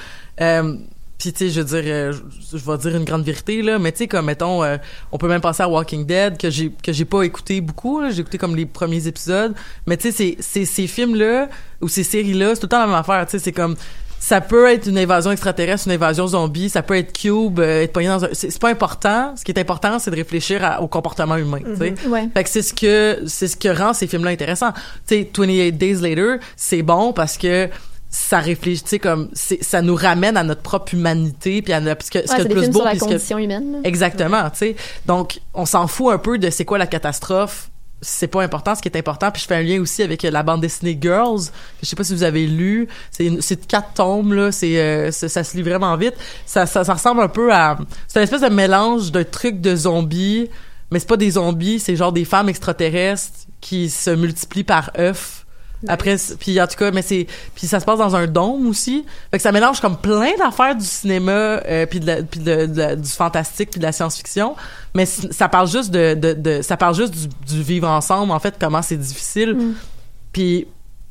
euh, puis tu sais, je veux dire, euh, je, je vais dire une grande vérité là, mais tu sais, comme mettons, euh, on peut même passer à Walking Dead que j'ai que j'ai pas écouté beaucoup, là, j'ai écouté comme les premiers épisodes, mais tu sais, c'est c'est ces films-là ou ces séries-là, c'est tout le temps la même affaire, tu sais, c'est comme ça peut être une invasion extraterrestre, une invasion zombie, ça peut être Cube, euh, être pogné dans un... C'est pas important. Ce qui est important, c'est de réfléchir à- au comportement humain, tu sais. Ouais. Fait que c'est ce que c'est ce que rend ces films-là intéressants. Tu sais, 28 Days Later, c'est bon parce que ça réfléchit, tu sais, comme ça nous ramène à notre propre humanité puis à notre, ce que, ce Ouais, que plus films beau sur la que- condition humaine. Exactement, tu sais. Donc, on s'en fout un peu de c'est quoi la catastrophe. C'est pas important. Ce qui est important, puis je fais un lien aussi avec euh, la bande dessinée Girls. Je sais pas si vous avez lu. C'est quatre tomes là. C'est euh, ça, se lit vraiment vite. Ça, ça, ça ressemble un peu à. C'est une espèce de mélange d'un truc de zombies, mais c'est pas des zombies. C'est genre des femmes extraterrestres qui se multiplient par œufs. Après, puis en tout cas, mais c'est puis ça se passe dans un dôme aussi. Fait que ça mélange comme plein d'affaires du cinéma, euh, puis de, la- puis de, de la- du fantastique, puis de la science-fiction. Mais ça parle juste de, de, de ça parle juste du, du vivre ensemble, en fait, comment c'est difficile. Puis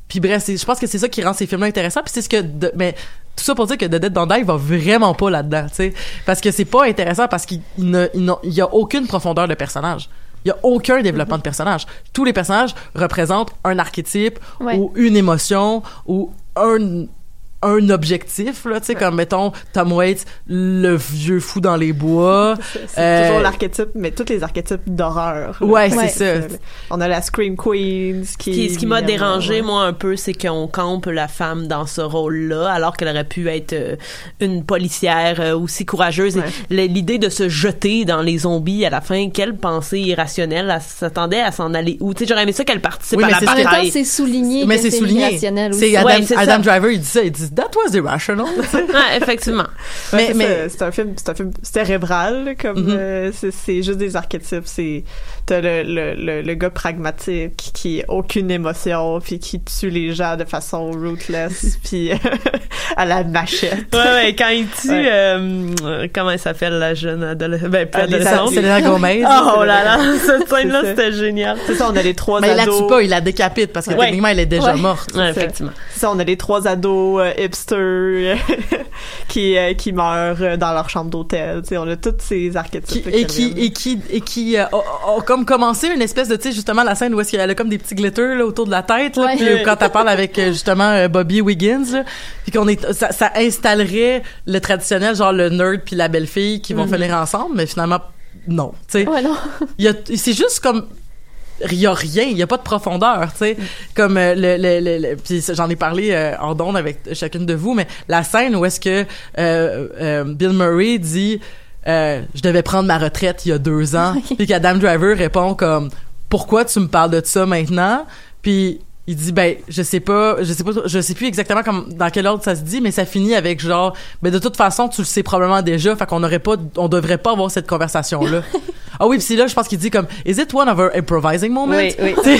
puis bref, je pense que c'est ça qui rend ces films-là intéressants. Puis c'est ce que, de- mais tout ça pour dire que The Dead Don't Die va vraiment pas là-dedans, tu sais, parce que c'est pas intéressant parce qu'il il ne- il n'a- il y a aucune profondeur de personnage. Il y a aucun développement de personnage. Tous les personnages représentent un archétype Ouais. ou une émotion ou un un objectif là tu sais comme mettons Tom Waits le vieux fou dans les bois C'est Euh, toujours l'archétype, mais tous les archétypes d'horreur. là. Ouais, c'est ça. On a la Scream Queens qui. Ce qui, ce qui m'a dérangé, ouais. moi, un peu, c'est qu'on campe la femme dans ce rôle-là, alors qu'elle aurait pu être euh, une policière euh, aussi courageuse. L'idée de se jeter dans les zombies à la fin, quelle pensée irrationnelle, elle s'attendait à s'en aller où? Tu sais, j'aurais aimé ça qu'elle participe Oui, à mais la bataille. c'est souligné mais c'est souligné irrationnel aussi. c'est Adam, Driver il dit ça il dit that was irrational Ouais, effectivement. Mais c'est mais ça, c'est un film c'est un film cérébral comme Mhm. euh, c'est juste des archétypes c'est t'as le, le, le, le gars pragmatique qui a aucune émotion puis qui tue les gens de façon ruthless puis à la machette Ouais, ouais, quand il tue, Ouais. euh, euh, comment elle s'appelle, la jeune adolescente? Ben, plus les adolescente. ados. Selena Gomez Oh là là, cette scène-là, c'était génial. c'est ça on a les trois mais il la ados tue pas il la décapite parce que Ouais. techniquement elle est déjà Ouais. morte effectivement. c'est ça on a les trois ados euh, hipster qui euh, qui meurt euh, dans leur chambre d'hôtel. Tu sais, on a tous ces archétypes. Qui- et qui et qui et qui euh, a comme commencé une espèce de tu sais justement la scène où est-ce qu'elle a comme des petits glitters là, autour de la tête là, Ouais. puis, euh, quand elle parle avec euh, justement euh, Bobby Wiggins là, puis qu'on est ça, ça installerait le traditionnel genre le nerd puis la belle fille qui vont Mm-hmm. finir ensemble mais finalement non tu sais Ouais, c'est juste comme il y a rien, il y a pas de profondeur, tu sais. Comme euh, le, le, le, le- puis j'en ai parlé euh, en d'onde avec chacune de vous, mais la scène où est-ce que euh, euh, Bill Murray dit euh, je devais prendre ma retraite il y a deux ans, puis qu'Adam Driver répond comme pourquoi tu me parles de ça maintenant, puis il dit ben je sais pas je sais pas je sais plus exactement comme dans quel ordre ça se dit mais ça finit avec genre ben de toute façon tu le sais probablement déjà fait qu'on n'aurait pas on devrait pas avoir cette conversation là ah oui puis c'est là je pense qu'il dit comme is it one of our improvising moments? Oui, oui.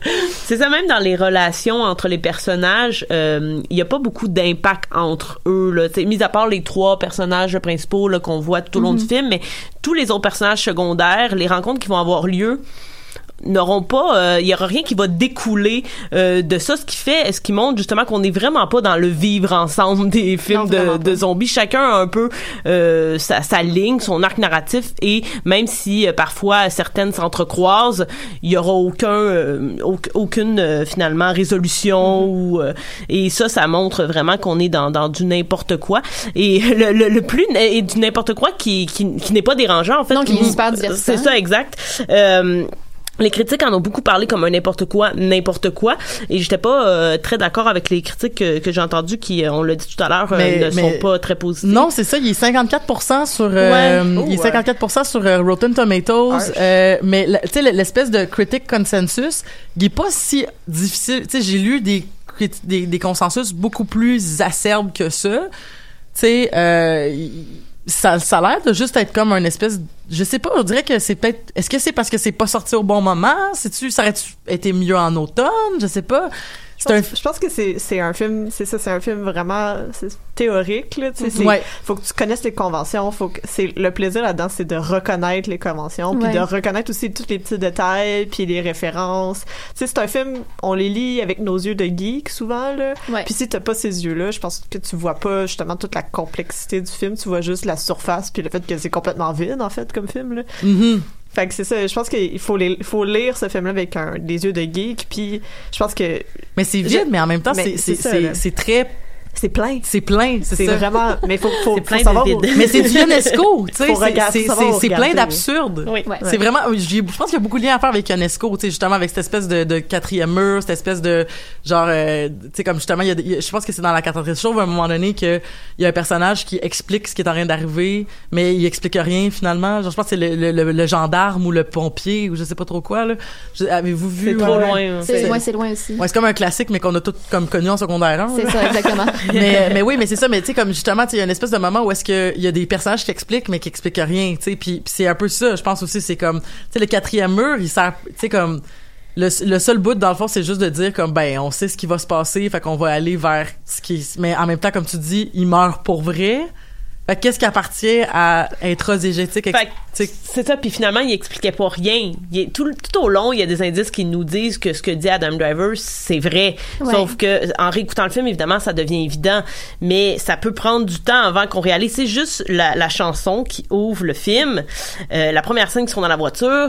C'est ça même dans les relations entre les personnages, euh, il y a pas beaucoup d'impact entre eux là, T'sais, mis à part les trois personnages principaux là qu'on voit tout au long du film, mais tous les autres personnages secondaires, les rencontres qui vont avoir lieu n'auront pas euh, il y aura rien qui va découler euh, de ça. Ce qui fait ce qui montre justement qu'on n'est vraiment pas dans le vivre ensemble des films Non, de, de zombies. Chacun a un peu euh, sa, sa ligne son arc narratif. Et même si euh, parfois certaines s'entrecroisent il y aura aucun euh, auc- aucune euh, finalement résolution ou euh, et ça ça montre vraiment qu'on est dans dans du n'importe quoi. Et le, le, le plus et du n'importe quoi qui qui, qui n'est pas dérangeant en fait. Non, qui est Mm. super divertissant. c'est ça exact. Euh, les critiques en ont beaucoup parlé comme un n'importe quoi, n'importe quoi, et j'étais pas euh, très d'accord avec les critiques que, que j'ai entendues qui, euh, on l'a dit tout à l'heure, euh, ne mais- sont pas très positives. non c'est ça il est 54% sur euh, Ouais. il est Oh, ouais. 54% sur euh, Rotten Tomatoes euh, mais tu sais l'espèce de critic consensus il est pas si difficile tu sais j'ai lu des, crit- des des consensus beaucoup plus acerbes que ça tu sais euh, ça, ça a l'air de juste être comme un espèce je sais pas on dirait que c'est peut-être est-ce que c'est parce que c'est pas sorti au bon moment? C'est tu ça aurait été mieux en automne? Je sais pas c'est un Je pense que c'est un film, c'est ça, c'est un film vraiment théorique là. Ouais. faut que tu connaisses les conventions. Faut que c'est le plaisir là-dedans, c'est de reconnaître les conventions, puis Ouais. de reconnaître aussi tous les petits détails, puis les références. C'est un film, on les lit avec nos yeux de geek souvent là. Ouais. Puis si t'as pas ces yeux-là, je pense que tu vois pas justement toute la complexité du film. Tu vois juste la surface, puis le fait que c'est complètement vide en fait comme film là. Mhm. Fait que c'est ça, je pense qu'il faut, les- faut lire ce film-là avec un, des yeux de geek, puis je pense que mais c'est Je- vide mais en même temps c'est très c'est plein. c'est plein c'est vraiment, mais faut, faut, C'est plein faut savoir où-. Mais c'est du UNESCO, tu sais, Faut c'est- plein d'absurdes. Oui. Ouais. C'est vraiment, j'ai- je pense qu'il y a beaucoup de liens à faire avec UNESCO, tu sais, justement avec cette espèce de, de quatrième mur, cette espèce de genre, euh, tu sais, comme justement, il y a, je pense que c'est dans la quatrième chauve à un moment donné que il y a un personnage qui explique ce qui est en train d'arriver, mais il explique rien finalement. Genre, je pense que c'est le, le, le- le gendarme ou le pompier ou je sais pas trop quoi Avez-vous vu C'est trop loin. hein. C'est, ouais, c'est loin aussi. Ouais, c'est comme un classique, mais qu'on a tous comme connu en secondaire 1. C'est là. ça, exactement. mais, mais oui, mais c'est ça. Mais tu sais, comme justement, il y a une espèce de moment où est-ce que il y a des personnages qui expliquent, mais qui expliquent rien, tu sais. Puis c'est un peu ça. Je pense aussi, c'est comme, tu sais, le quatrième mur, il sert, tu sais, comme le, le seul bout dans le fond, c'est juste de dire comme ben, on sait ce qui va se passer, fait qu'on va aller vers ce qui. Mais en même temps, comme tu dis, il meurt pour vrai. Fait qu'est-ce qui appartient à intradigétique Fait que tu sais, C'est ça, puis finalement, il expliquait pas rien. Il tout, tout au long, il y a des indices qui nous disent que ce que dit Adam Driver, c'est vrai. Ouais. Sauf que, en réécoutant le film, évidemment, ça devient évident. Mais ça peut prendre du temps avant qu'on réalise. C'est juste la, la chanson qui ouvre le film. Euh, la première scène qui sont dans la voiture,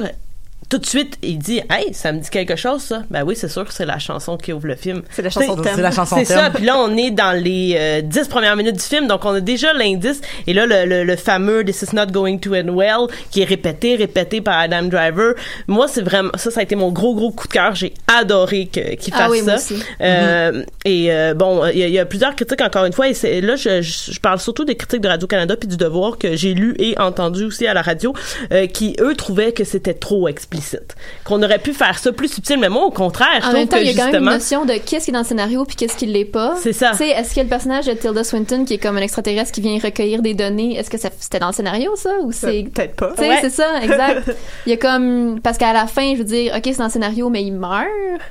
tout de suite, il dit Hey, ça me dit quelque chose, ça. Ben oui, c'est sûr que c'est la chanson qui ouvre le film. C'est la chanson C'est- thème. c'est la chanson C'est ça, puis là, on est dans les euh, dix premières minutes du film, donc on a déjà l'indice. Et là, le, le, le fameux This is not going to end well, qui est répété, répété par Adam Driver. Moi, c'est vraiment, ça, ça a été mon gros, gros coup de cœur. J'ai adoré qu'il fasse Ah oui, moi ça. aussi. Euh, Et euh, bon, il y, a- il y a plusieurs critiques, encore une fois, et là, je, je, je parle surtout des critiques de Radio-Canada puis du Devoir que j'ai lu et entendu aussi à la radio, euh, qui, eux, trouvaient que c'était trop explicite. Qu'on aurait pu faire ça plus subtil, mais moi, au contraire, je En trouve même temps, que il y a quand même une notion de qu'est-ce qui est dans le scénario puis qu'est-ce qui l'est pas. C'est ça. Tu sais, est-ce que le personnage de Tilda Swinton, qui est comme un extraterrestre qui vient recueillir des données, est-ce que ça, c'était dans le scénario, ça? Ou c'est. Peut-être pas. Tu sais, Ouais. c'est ça, exact. Il y a comme. Parce qu'à la fin, je veux dire, OK, c'est dans le scénario, mais il meurt.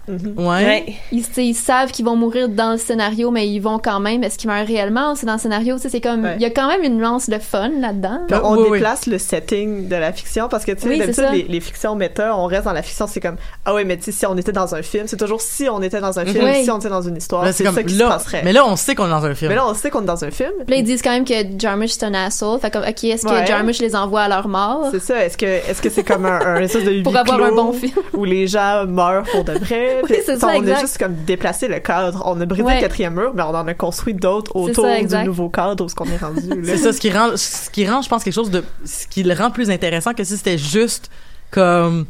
ouais. Ouais. Ils, ils savent qu'ils vont mourir dans le scénario, mais ils vont quand même. Est-ce qu'ils meurent réellement? C'est dans le scénario? Tu sais, c'est comme. Ouais. Il y a quand même une nuance de fun là-dedans. On Oui, oui. déplace le setting de la fiction parce que tu sais Oui, d'habitude les, les fictions on reste dans la fiction, c'est comme ah ouais, mais tu sais si on était dans un film, c'est toujours si on était dans un film, Oui. si on était dans une histoire, c'est comme ça qui se passerait. mais là, on sait qu'on est dans un film. Mais là, on sait qu'on est dans un film. Puis là, ils disent quand même que Jarmusch, c'est un asshole. Fait comme, OK, est-ce que Ouais. Jarmusch les envoie à leur mort? C'est ça. Est-ce que est-ce que c'est comme un, un espèce de Pour avoir un bon film. où les gens meurent pour de vrai? Oui, c'est ça, on exact. a juste comme déplacé le cadre. On a brisé Ouais. le quatrième mur, mais on en a construit d'autres autour ça, du nouveau cadre où ce qu'on est rendu. C'est ça, ce qui rend, ce qui rend, je pense, quelque chose de, ce qui le rend plus intéressant que si c'était juste comme,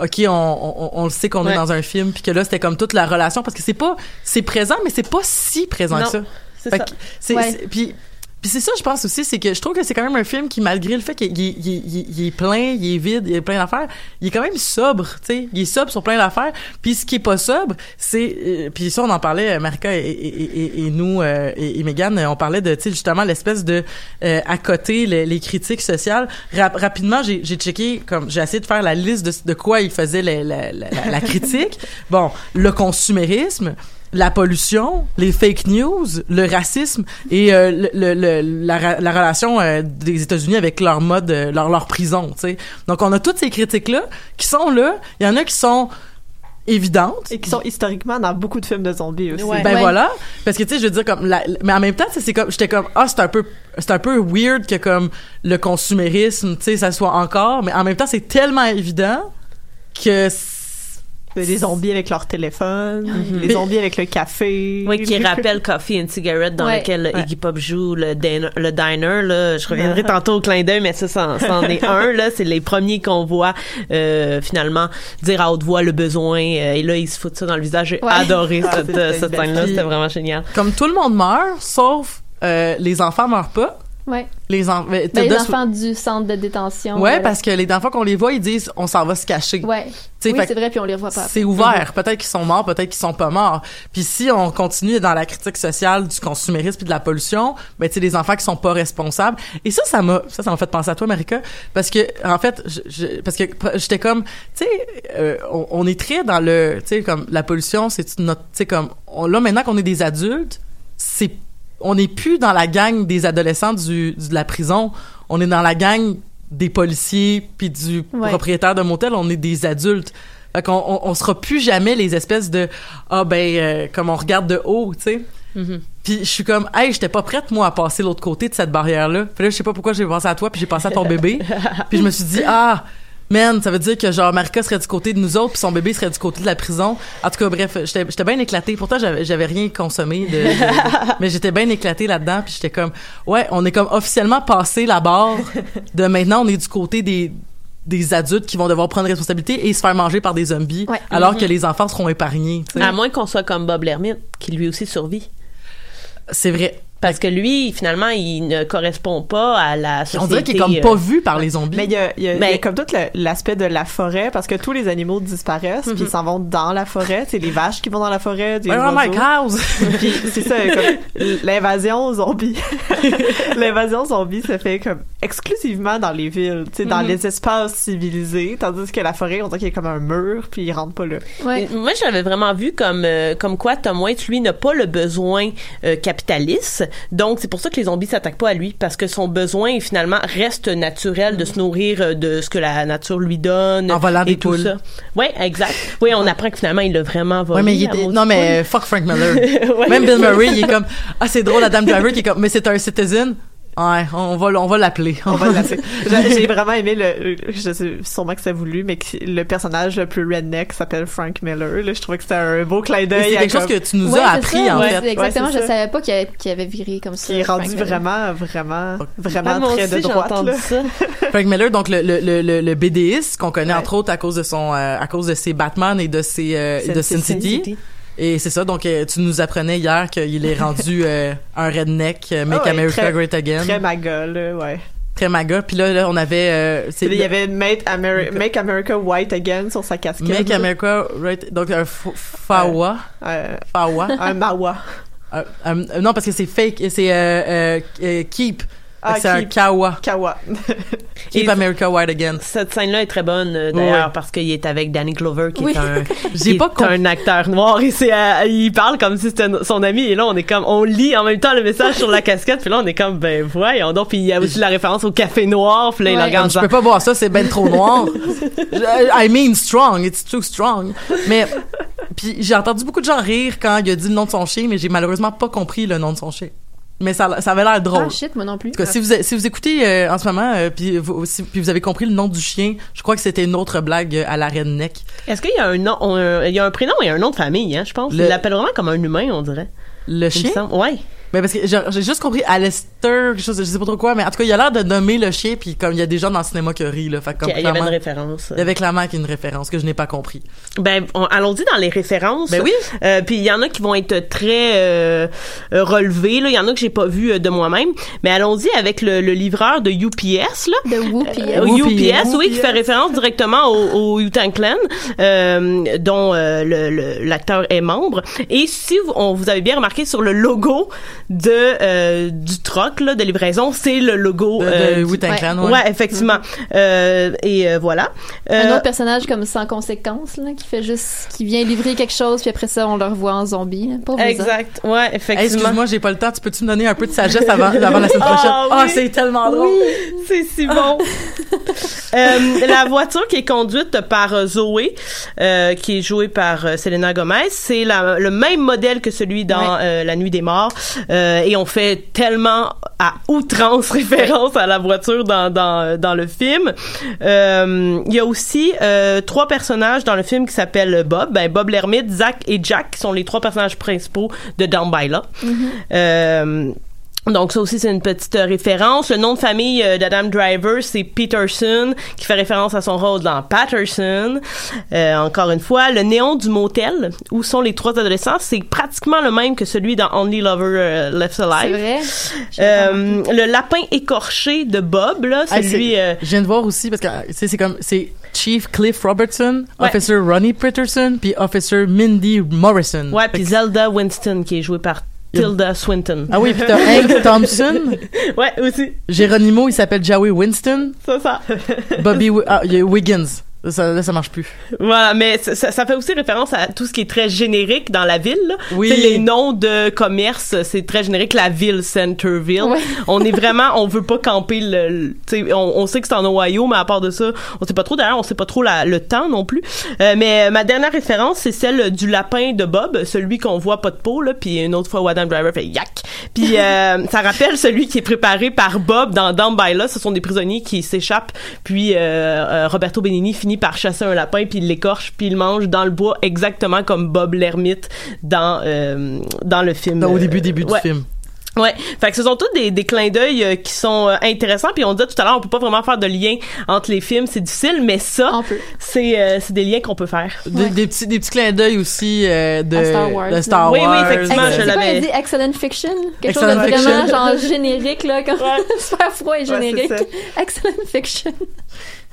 ok, on, on, on le sait qu'on est dans un film, puis que là, c'était comme toute la relation, parce que c'est pas, c'est présent, mais c'est pas si présent Non, que ça. C'est ça. puis, puis c'est ça, je pense aussi, c'est que je trouve que c'est quand même un film qui, malgré le fait qu'il il, il- il- il est plein, il est vide, il a plein d'affaires, il est quand même sobre, tu sais. Il est sobre sur plein d'affaires. Puis ce qui est pas sobre, c'est... euh, puis ça, on en parlait, euh, Marika et, et, et, et nous, euh, et, Megan, on parlait de, tu sais, justement, l'espèce de... euh, à côté, le- les critiques sociales. Rap- rapidement, j'ai j'ai checké, comme j'ai essayé de faire la liste de, de quoi il faisait la, la, la, la critique. Bon, le consumérisme, la pollution, les fake news, le racisme et euh, le, le- le- la, relation euh, des États-Unis avec leur mode, euh, leur, leur prison, tu sais. Donc, on a toutes ces critiques-là qui sont là. Il y en a qui sont évidentes. Et qui sont historiquement dans beaucoup de films de zombies aussi. Ouais. Ben Ouais. voilà, parce que tu sais, je veux dire comme, la- mais en même temps, c'est c'est comme, j'étais comme, ah, c'est un peu, c'est un peu weird que comme le consumérisme, tu sais, ça soit encore, mais en même temps, c'est tellement évident que Les zombies avec leur téléphone, les Mais- zombies avec le café. Oui, qui rappelle Coffee and Cigarette dans Ouais. lequel Ouais. Iggy Pop joue le diner, le diner là. Je reviendrai tantôt au clin d'œil, mais ça, c'en est un là. C'est les premiers qu'on voit euh, finalement dire à haute voix le besoin. euh, et là, ils se foutent ça dans le visage. J'ai Ouais. adoré Ah, cette, euh, cette scène-là. C'était vraiment génial. comme tout le monde meurt, sauf euh, les enfants meurent pas. Ouais. Les, en- Ben, les enfants du centre de détention. Ouais, voilà. parce que les enfants qu'on les voit, ils disent, on s'en va se cacher. Ouais. Oui, c'est vrai, puis on les revoit pas. C'est ouvert. Peut-être qu'ils sont morts, peut-être qu'ils sont pas morts. Puis si on continue dans la critique sociale du consumérisme puis de la pollution, ben tu sais les enfants qui sont pas responsables. Et ça, ça m'a ça, ça m'a fait penser à toi, Marika, parce que en fait, je, je- parce que j'étais comme, tu sais, euh, on, on est très dans le, tu sais, comme la pollution, c'est notre, tu sais, comme on, là maintenant qu'on est des adultes, c'est on n'est plus dans la gang des adolescents du, du- de la prison. On est dans la gang des policiers puis du Ouais. propriétaire de motel. On est des adultes. Fait qu'on on, on sera plus jamais les espèces de ah ben euh, comme on regarde de haut, tu sais. Puis je suis comme hey, j'étais pas prête moi à passer l'autre côté de cette barrière là. Puis là je sais pas pourquoi j'ai pensé à toi puis j'ai pensé à ton bébé. puis je me suis dit ah Man, ça veut dire que genre Marika serait du côté de nous autres puis son bébé serait du côté de la prison. En tout cas, bref, j'étais bien éclatée. Pourtant, j'avais rien consommé de, de- de- mais j'étais bien éclatée là-dedans puis j'étais comme ouais, on est comme officiellement passé la barre de maintenant on est du côté des des adultes qui vont devoir prendre responsabilité et se faire manger par des zombies Ouais. alors que les enfants seront épargnés. À moins qu'on soit comme Bob Lermite, qui lui aussi survit. C'est vrai. Parce que lui, finalement, il ne correspond pas à la société. On dirait qu'il est comme euh, pas vu par les zombies. Mais il y a, il y a- il y a Ben- comme tout l'aspect de la forêt parce que tous les animaux disparaissent Mhm. puis ils s'en vont dans la forêt. C'est les vaches qui vont dans la forêt, des Where are my cows? Puis c'est ça, comme l'invasion zombie. l'invasion zombie se fait comme exclusivement dans les villes, tu sais, dans Mhm. les espaces civilisés, tandis que la forêt, on dirait qu'il y a comme un mur puis ils rentrent pas là. Ouais. Moi, je l'avais vraiment vu comme euh, comme quoi Tom Waits, lui, n'a pas le besoin euh, capitaliste. Donc, c'est pour ça que les zombies s'attaquent pas à lui, parce que son besoin, finalement, reste naturel de se nourrir euh, de ce que la nature lui donne. En volant et des tout poules. ça. Ouais, exact. Oui, on apprend que finalement, il l'a vraiment volé. Ouais, mais il la était, maudite non, mais euh, fuck Frank Miller. Ouais. Même Bill Murray, il est comme, ah, c'est drôle, Adam Driver qui est comme, mais c'est un citizen. Ouais, on va, on va l'appeler. On va l'appeler. J'ai vraiment aimé le, je sais sûrement que c'est voulu, mais que le personnage le plus redneck s'appelle Frank Miller. Là, je trouvais que c'était un beau clin d'œil. C'est quelque chose comme- que tu nous Ouais, as appris, ça, en ouais, fait. Exactement, Ouais, je ça. savais pas qu'il avait, avait viré comme ça. qui est rendu Frank Miller. vraiment, vraiment, vraiment très aussi, de j'ai droite. entendu Là. ça. Frank Miller, donc le, le, le, le, le BDiste qu'on connaît Ouais. entre autres à cause de son, euh, à cause de ses Batman et de ses, euh, de Sin Sin City. Et c'est ça, donc euh, tu nous apprenais hier qu'il est rendu euh, un redneck, euh, Make Ah ouais, America très- Great Again, Très très, maga, là, ouais. maga. Puis là, là, on avait, c'est Il y avait Make, Ameri- Make America White Again sur sa casquette. Make America Great, donc un Fawa, Fawa. un Mawa. Non, parce que c'est fake, c'est Keep. Ah, c'est un Kawa. Kawa. Keep America White Again. Cette scène-là est très bonne euh, d'ailleurs parce qu'il est avec Danny Glover qui Oui. est un qui pas est un acteur noir et c'est euh, il parle comme si c'était son ami et là on est comme on lit en même temps le message sur la casquette puis là on est comme ben voyons donc puis il y a aussi la référence au café noir puis là il Ouais. regarde Je peux pas boire ça, c'est ben trop noir. I mean strong, it's too strong. Mais puis j'ai entendu beaucoup de gens rire quand il a dit le nom de son chien, mais j'ai malheureusement pas compris le nom de son chien. Mais ça, ça avait l'air drôle. Ah shit, moi non plus. En tout cas, si vous, si vous écoutez euh, en ce moment, euh, puis, vous, si- puis vous avez compris le nom du chien, je crois que c'était une autre blague euh, à la redneck. Est-ce qu'il y a un nom un- il y a un prénom et un nom de famille hein je pense? Le- il l'appelle vraiment comme un humain on dirait Le chien? ouais Ben parce que j'ai j'ai juste compris Alistair, quelque chose, je sais pas trop quoi, mais en tout cas, il a l'air de nommer le chien, puis comme il y a des gens dans le cinéma qui rient, là, fait comme il y avait une référence il y avait clairement une référence que je n'ai pas compris. Ben, on- allons-y dans les références. Ben oui. Euh, puis il y en a qui vont être très euh, relevés. Là, il y en a que j'ai pas vu euh, de moi-même. Mais allons-y avec le, le livreur de UPS là. De Whoopi. Euh. UPS, oui, qui fait référence directement au, au Wu-Tang Clan, euh, dont euh, le- le- l'acteur est membre. Et si vous, on, vous avez bien remarqué sur le logo de euh, du truck là, de livraison, c'est le logo De, euh, de du- Wu-Tang ouais. Clan, Ouais, ouais. effectivement. Euh, et euh, voilà. Un Euh, autre personnage comme sans conséquence, là, qui fait juste, qui vient livrer quelque chose, puis après ça, on le revoit en zombie. là. Pauvre Lisa. Exact. Ouais, Hey, effectivement. excuse-moi, j'ai pas le temps. Tu peux-tu me donner un peu de sagesse avant, avant la semaine Ah, prochaine? Ah, oui. c'est tellement drôle. C'est si bon. Euh, la voiture qui est conduite par euh, Zoé, euh, qui est jouée par euh, Selena Gomez, c'est la- le même modèle que celui dans euh, La Nuit des Morts. Euh, et on fait tellement à outrance référence à la voiture dans, dans, dans le film. Euh, Il y a aussi euh, trois personnages dans le film qui s'appellent Bob. Ben, Bob l'ermite, Zach et Jack qui sont les trois personnages principaux de Down by Law. Euh, donc ça aussi c'est une petite euh, référence. Le nom de famille euh, d'Adam Driver c'est Peterson qui fait référence à son rôle dans Patterson. Euh, encore une fois, le néon du motel où sont les trois adolescents c'est pratiquement le même que celui dans Only Lover euh, Left C'est Alive. vrai. Euh, le lapin écorché de Bob là, Hey, celui c'est- euh, Je viens de voir aussi parce que tu sais, c'est comme c'est Chief Cliff Robertson, Ouais. Officer Ronnie Peterson, puis Officer Mindy Morrison. ouais, puis Zelda Winston qui est jouée par Tilda Swinton. Ah oui, puis t'as Hank Thompson, Ouais, aussi. Geronimo, il s'appelle Joey Winston, Ça, ça. Bobby ah, il y a Wiggins. Ça, là, ça marche plus. Voilà, mais ça, ça- ça fait aussi référence à tout ce qui est très générique dans la ville. Là. Oui. Tu sais, les noms de commerce, c'est très générique. La ville, Centerville. Ouais. On est vraiment, on veut pas camper le. le- tu sais, on, on sait que c'est en Ohio, mais à part de ça, on sait pas trop. D'ailleurs, on sait pas trop la- le temps non plus. Euh, mais ma dernière référence, c'est celle du lapin de Bob, celui qu'on voit pas de peau là. Puis une autre fois, Adam Driver fait yak. Puis euh, ça rappelle celui qui est préparé par Bob dans Down by Law. Ce sont des prisonniers qui s'échappent. Puis euh, euh, Roberto Benigni finit par chasser un lapin, puis il l'écorche, puis il le mange dans le bois, exactement comme Bob l'ermite dans euh, dans le film. Au Euh, début, début ouais. du film. Ouais, fait que ce sont tous des, des clins d'œil euh, qui sont euh, intéressants. Puis on disait tout à l'heure, on peut pas vraiment faire de lien entre les films, c'est difficile, mais ça, c'est euh, c'est des liens qu'on peut faire. Des, des petits, des petits clins d'œil aussi euh, de, À Star Wars, de là. Star Oui, oui, effectivement, je l'avais- dit Excellent Fiction? Quelque Excellent chose de vraiment Fiction. genre générique, là, comme super froid et Ouais, générique. c'est Excellent Fiction.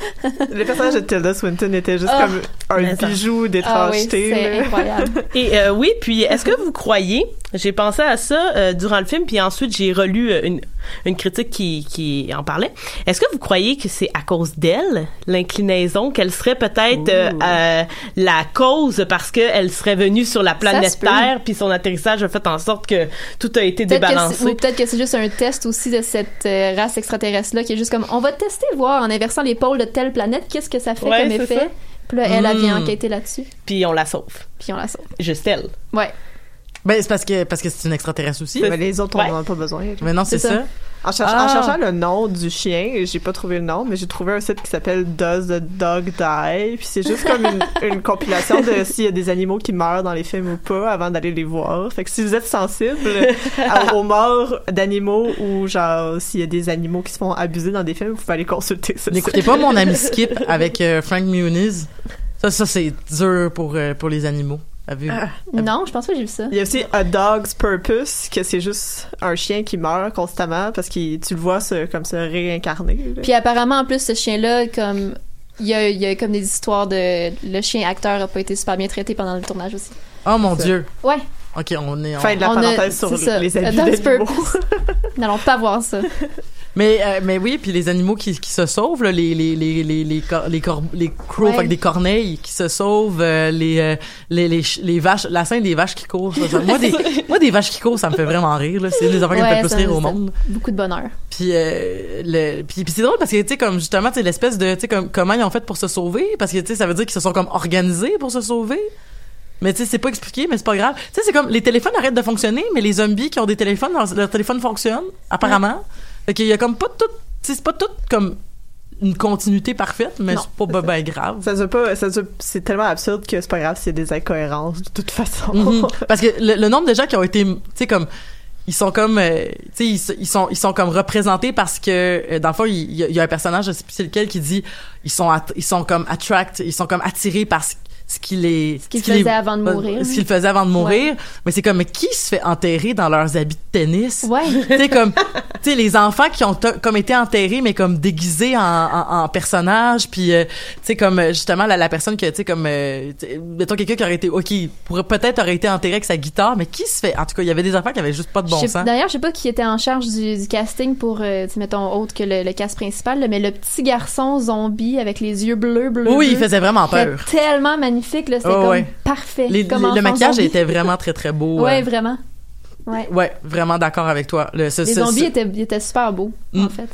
Le personnage de Tilda Swinton était juste Ah. comme un bijou Ah oui, d'étrangeté. c'est incroyable. Et euh, oui, puis est-ce que vous croyez, j'ai pensé à ça euh, durant le film, puis ensuite j'ai relu euh, une, une critique qui, qui en parlait. Est-ce que vous croyez que c'est à cause d'elle, l'inclinaison, qu'elle serait peut-être euh, euh, la cause parce qu'elle serait venue sur la planète. Terre, puis son atterrissage a fait en sorte que tout a été débalancé? ou peut-être que c'est juste un test aussi de cette euh, race extraterrestre-là qui est juste comme on va tester, voir en inversant les pôles de telle planète, qu'est-ce que ça fait Ouais, comme effet? ça. Puis là, elle, elle vient Mm. enquêter là-dessus. Puis on la sauve. Puis on la sauve. Juste elle. Ouais. Ben, c'est parce que, parce que c'est une extraterrestre aussi. Mais les autres, on Ouais. n'en a pas besoin. Mais non, c'est C'est ça. ça. En, cherch- Ah. en cherchant le nom du chien, j'ai pas trouvé le nom, mais j'ai trouvé un site qui s'appelle Does the Dog Die? Puis c'est juste comme une, une compilation de s'il y a des animaux qui meurent dans les films ou pas avant d'aller les voir. Fait que si vous êtes sensible à- aux morts d'animaux ou genre s'il y a des animaux qui se font abuser dans des films, vous pouvez aller consulter ça. N'écoutez pas mon ami Skip avec euh, Frank Muniz. Ça, ça c'est dur pour, euh, pour les animaux. Avez-vous? Non, je pense pas que j'ai vu ça. Il y a aussi A Dog's Purpose, que c'est juste un chien qui meurt constamment parce que tu le vois se, comme se réincarner. là. Puis apparemment, en plus, ce chien-là, comme. Il y a, il y a comme des histoires de. Le chien acteur a pas été super bien traité pendant le tournage aussi. Oh mon dieu. Ouais. Ok, on est. on- Fin de la On a- parenthèse sur les habits d'animaux. N'allons pas voir ça. Mais euh, mais oui, puis les animaux qui, qui se sauvent, là, les les les les les cor- les, cor- les crocs Ouais. avec des corneilles qui se sauvent, euh, les, euh, les les les vaches, la scène des vaches qui courent. ça, ça- moi des moi des vaches qui courent, ça me fait vraiment rire. C'est des affaires qui me fait Ouais, le plus rire au monde. Beaucoup de bonheur. Puis euh, le puis, puis c'est drôle parce que tu sais comme justement tu sais l'espèce de tu sais comme comment ils ont fait pour se sauver parce que tu sais ça veut dire qu'ils se sont comme organisés pour se sauver. Mais tu sais c'est pas expliqué mais c'est pas grave. Tu sais c'est comme les téléphones arrêtent de fonctionner mais les zombies qui ont des téléphones leur, leur téléphone fonctionne apparemment. Fait qu'il y a comme pas tout c'est pas tout comme une continuité parfaite mais c'est pas ben, ben grave. Ça se pas, ça se- c'est tellement absurde que c'est pas grave s'il y a des incohérences de toute façon. Mhm. Parce que le, le nombre de gens qui ont été, tu sais, comme ils sont comme, euh, tu sais, ils, sont ils sont comme représentés parce que euh, dans le fond, il y, a- il y a un personnage, je sais plus c'est lequel, qui dit ils sont ils sont comme attract, ils sont comme attirés par ce, qu'il est, Ce qu'il qui les- faisait avant de mourir. ce qu'il faisait avant de mourir. Mais c'est comme qui se fait enterrer dans leurs habits de tennis? Ouais. tu sais comme tu sais les enfants qui ont comme été enterrés mais comme déguisés en, en, en personnage puis euh, tu sais comme justement la, la personne que tu sais comme euh, mettons quelqu'un qui aurait été OK pourrait peut-être aurait été enterré avec sa guitare mais qui se fait en tout cas il y avait des enfants qui avaient juste pas de bon sens D'ailleurs, je sais pas qui était en charge du, du casting pour, euh, mettons, autre que le, le cast principal, là, mais le petit garçon zombie avec les yeux bleus, bleus. oui il faisait vraiment peur tellement magnifique, là. C'était Oh, comme ouais. parfait. Les- comme les- le maquillage zombie. était vraiment très très beau Ouais, euh, vraiment. Ouais. ouais vraiment d'accord avec toi le, ce- Les ce- zombies ce- étaient, étaient super beaux, Mm. en fait.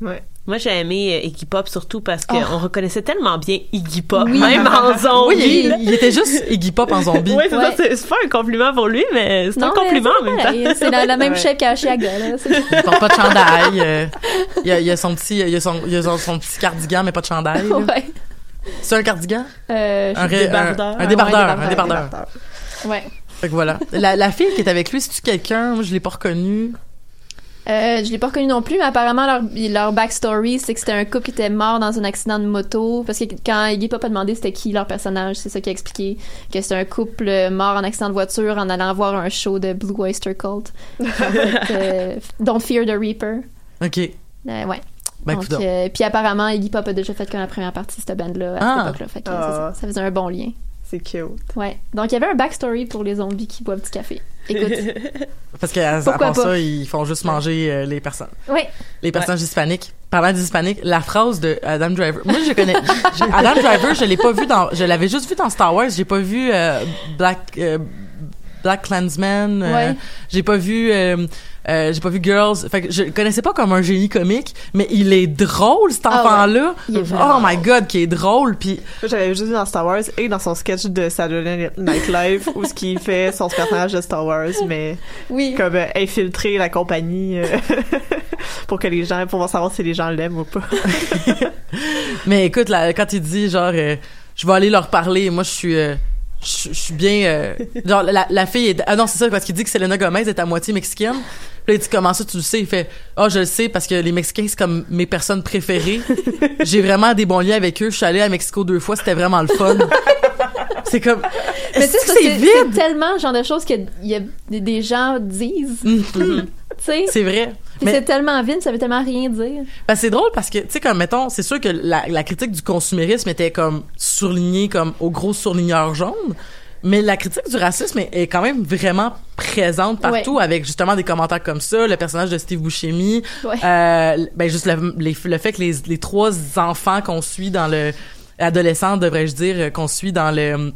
Ouais. Moi, j'ai aimé euh, Iggy Pop surtout parce qu'on Oh. reconnaissait tellement bien Iggy Pop, Oui. même en zombie. oui il, il était juste Iggy Pop en zombie Ouais, c'est Ouais. ça, c'est c'est pas un compliment pour lui, mais c'est un compliment en c'est même temps. C'est la, la même Ouais. shape qu'à Chiaga, il porte pas de chandail euh, il y a, il a son petit il y a son, il y a son, son petit cardigan mais pas de chandail ouais. C'est un cardigan? Euh, un, débardeur. un, un débardeur, un débardeur. ouais. Fait que voilà. La, la fille qui est avec lui, c'est-tu quelqu'un? Moi, je l'ai pas reconnue. Euh, je l'ai pas reconnu non plus, mais apparemment leur, leur backstory, c'est que c'était un couple qui était mort dans un accident de moto. Parce que quand Iggy Pop a demandé c'était qui leur personnage, c'est ça qui a expliqué que c'était un couple euh, mort en accident de voiture en allant voir un show de Blue Oyster Cult. En fait, euh, Don't Fear the Reaper. OK. Euh, ouais. Ben, Donc, euh, puis apparemment, Iggy Pop a déjà fait comme la première partie de cette band-là à Ah. cette époque-là. Fait que, Ah. ça, ça faisait un bon lien. C'est cute. Ouais. Donc, il y avait un backstory pour les zombies qui boivent du café. Écoute. Parce qu'à part ça, ils font juste manger euh, les personnes. oui. Les personnages hispaniques. Parlant des hispaniques, la phrase de Adam Driver. Moi, je connais. Adam Driver, je l'ai pas vu dans. Je l'avais juste vu dans Star Wars. J'ai pas vu euh, Black. euh, Black Klansman, euh, Ouais. j'ai pas vu, euh, j'ai pas vu Girls. Fait que je le connaissais pas comme un génie comique, mais il est drôle cet Ah ouais. enfant-là. Oh my god, qui est drôle. Puis j'avais juste vu dans Star Wars et dans son sketch de Saturday Night Live où ce qu'il fait son personnage de Star Wars, mais Oui. comme euh, infiltrer la compagnie euh, pour que les gens, pour savoir si les gens l'aiment ou pas. Mais écoute, là, quand il dit genre, euh, je vais aller leur parler, moi je suis, euh, je je suis bien, euh, genre la, la fille est, ah non c'est ça parce qu'il dit que Selena Gomez est à moitié mexicaine. Puis là, il dit comment ça tu le sais? Il fait, ah je le sais parce que les Mexicains c'est comme mes personnes préférées. J'ai vraiment des bons liens avec eux. Je suis allée à Mexico deux fois, c'était vraiment le fun. c'est comme, Mais tu sais, c'est tellement le genre de choses que y a des, gens disent. Mhm. Sais? c'est vrai. Mais- c'est tellement vide, ça veut tellement rien dire. Ben, c'est drôle parce que, tu sais, comme, mettons, c'est sûr que la, la critique du consumérisme était comme surlignée comme au gros surligneur jaune. Mais la critique du racisme est, est quand même vraiment présente partout avec justement des commentaires comme ça, le personnage de Steve Buscemi, Ouais. euh, ben juste le, les- le fait que les, les trois enfants qu'on suit dans le adolescents devrais-je dire euh, qu'on suit dans le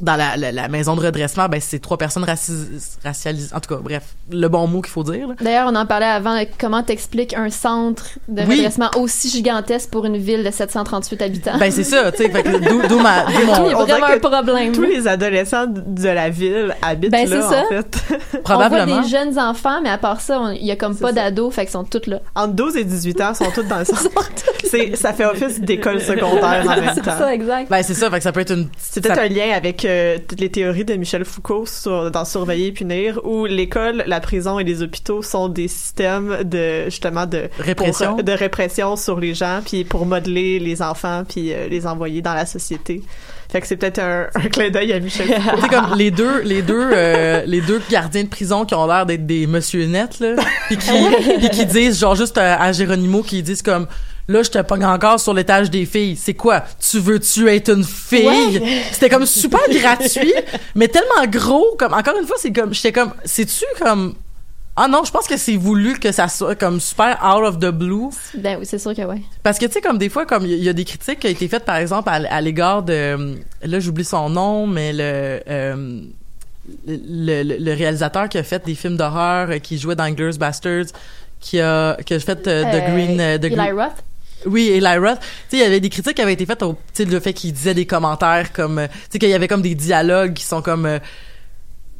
dans la, la, la maison de redressement, ben c'est trois personnes racis- racialisées. En tout cas, bref, le bon mot qu'il faut dire. D'ailleurs, on en parlait avant, comment t'expliques un centre de Oui. redressement aussi gigantesque pour une ville de 738 habitants? Ben c'est ça, tu sais, d'où ma d'où il y mon a on vraiment un problème. Tous les adolescents de la ville habitent Ben, là, c'est ça. en fait. On probablement. voit des jeunes enfants, mais à part ça, on- il y a comme C'est pas d'ados, fait qu'ils sont tous là. Entre 12 et 18 ans, sont tous dans le centre. C'est, ça fait office d'école secondaire en même C'est temps. ça, exact. Ben c'est ça, fait que ça peut être une C'est peut-être un lien avec euh, toutes les théories de Michel Foucault sur, dans Surveiller et punir, où l'école, la prison et les hôpitaux sont des systèmes de justement de Répression? pour- de répression sur les gens, puis pour modeler les enfants, puis euh, les envoyer dans la société. Fait que c'est peut-être un, un clin d'œil à Michel Foucault. Sais, comme les deux les deux euh, les deux gardiens de prison qui ont l'air d'être des monsieur net là puis qui disent genre juste à, à Géronimo qui disent comme Là, je te pogne encore sur l'étage des filles. C'est quoi? Tu veux-tu être une fille? C'était comme super gratuit, mais tellement gros. Comme, encore une fois, c'est comme, j'étais comme, c'est-tu comme, ah non, je pense que c'est voulu que ça soit comme super out of the blue. Ben oui, c'est sûr que ouais. Parce que tu sais comme des fois comme il y, a des critiques qui ont été faites par exemple à, à l'égard de là j'oublie son nom mais le, euh, le, le le réalisateur qui a fait des films d'horreur euh, qui jouait dans Glorious Bastards qui a qui a fait euh, The Green euh, The Eli Green- Roth? Oui, Eli Roth. Tu sais, il y avait des critiques qui avaient été faites au tu sais, le fait qu'il disait des commentaires comme euh, tu sais qu'il y avait comme des dialogues qui sont comme euh,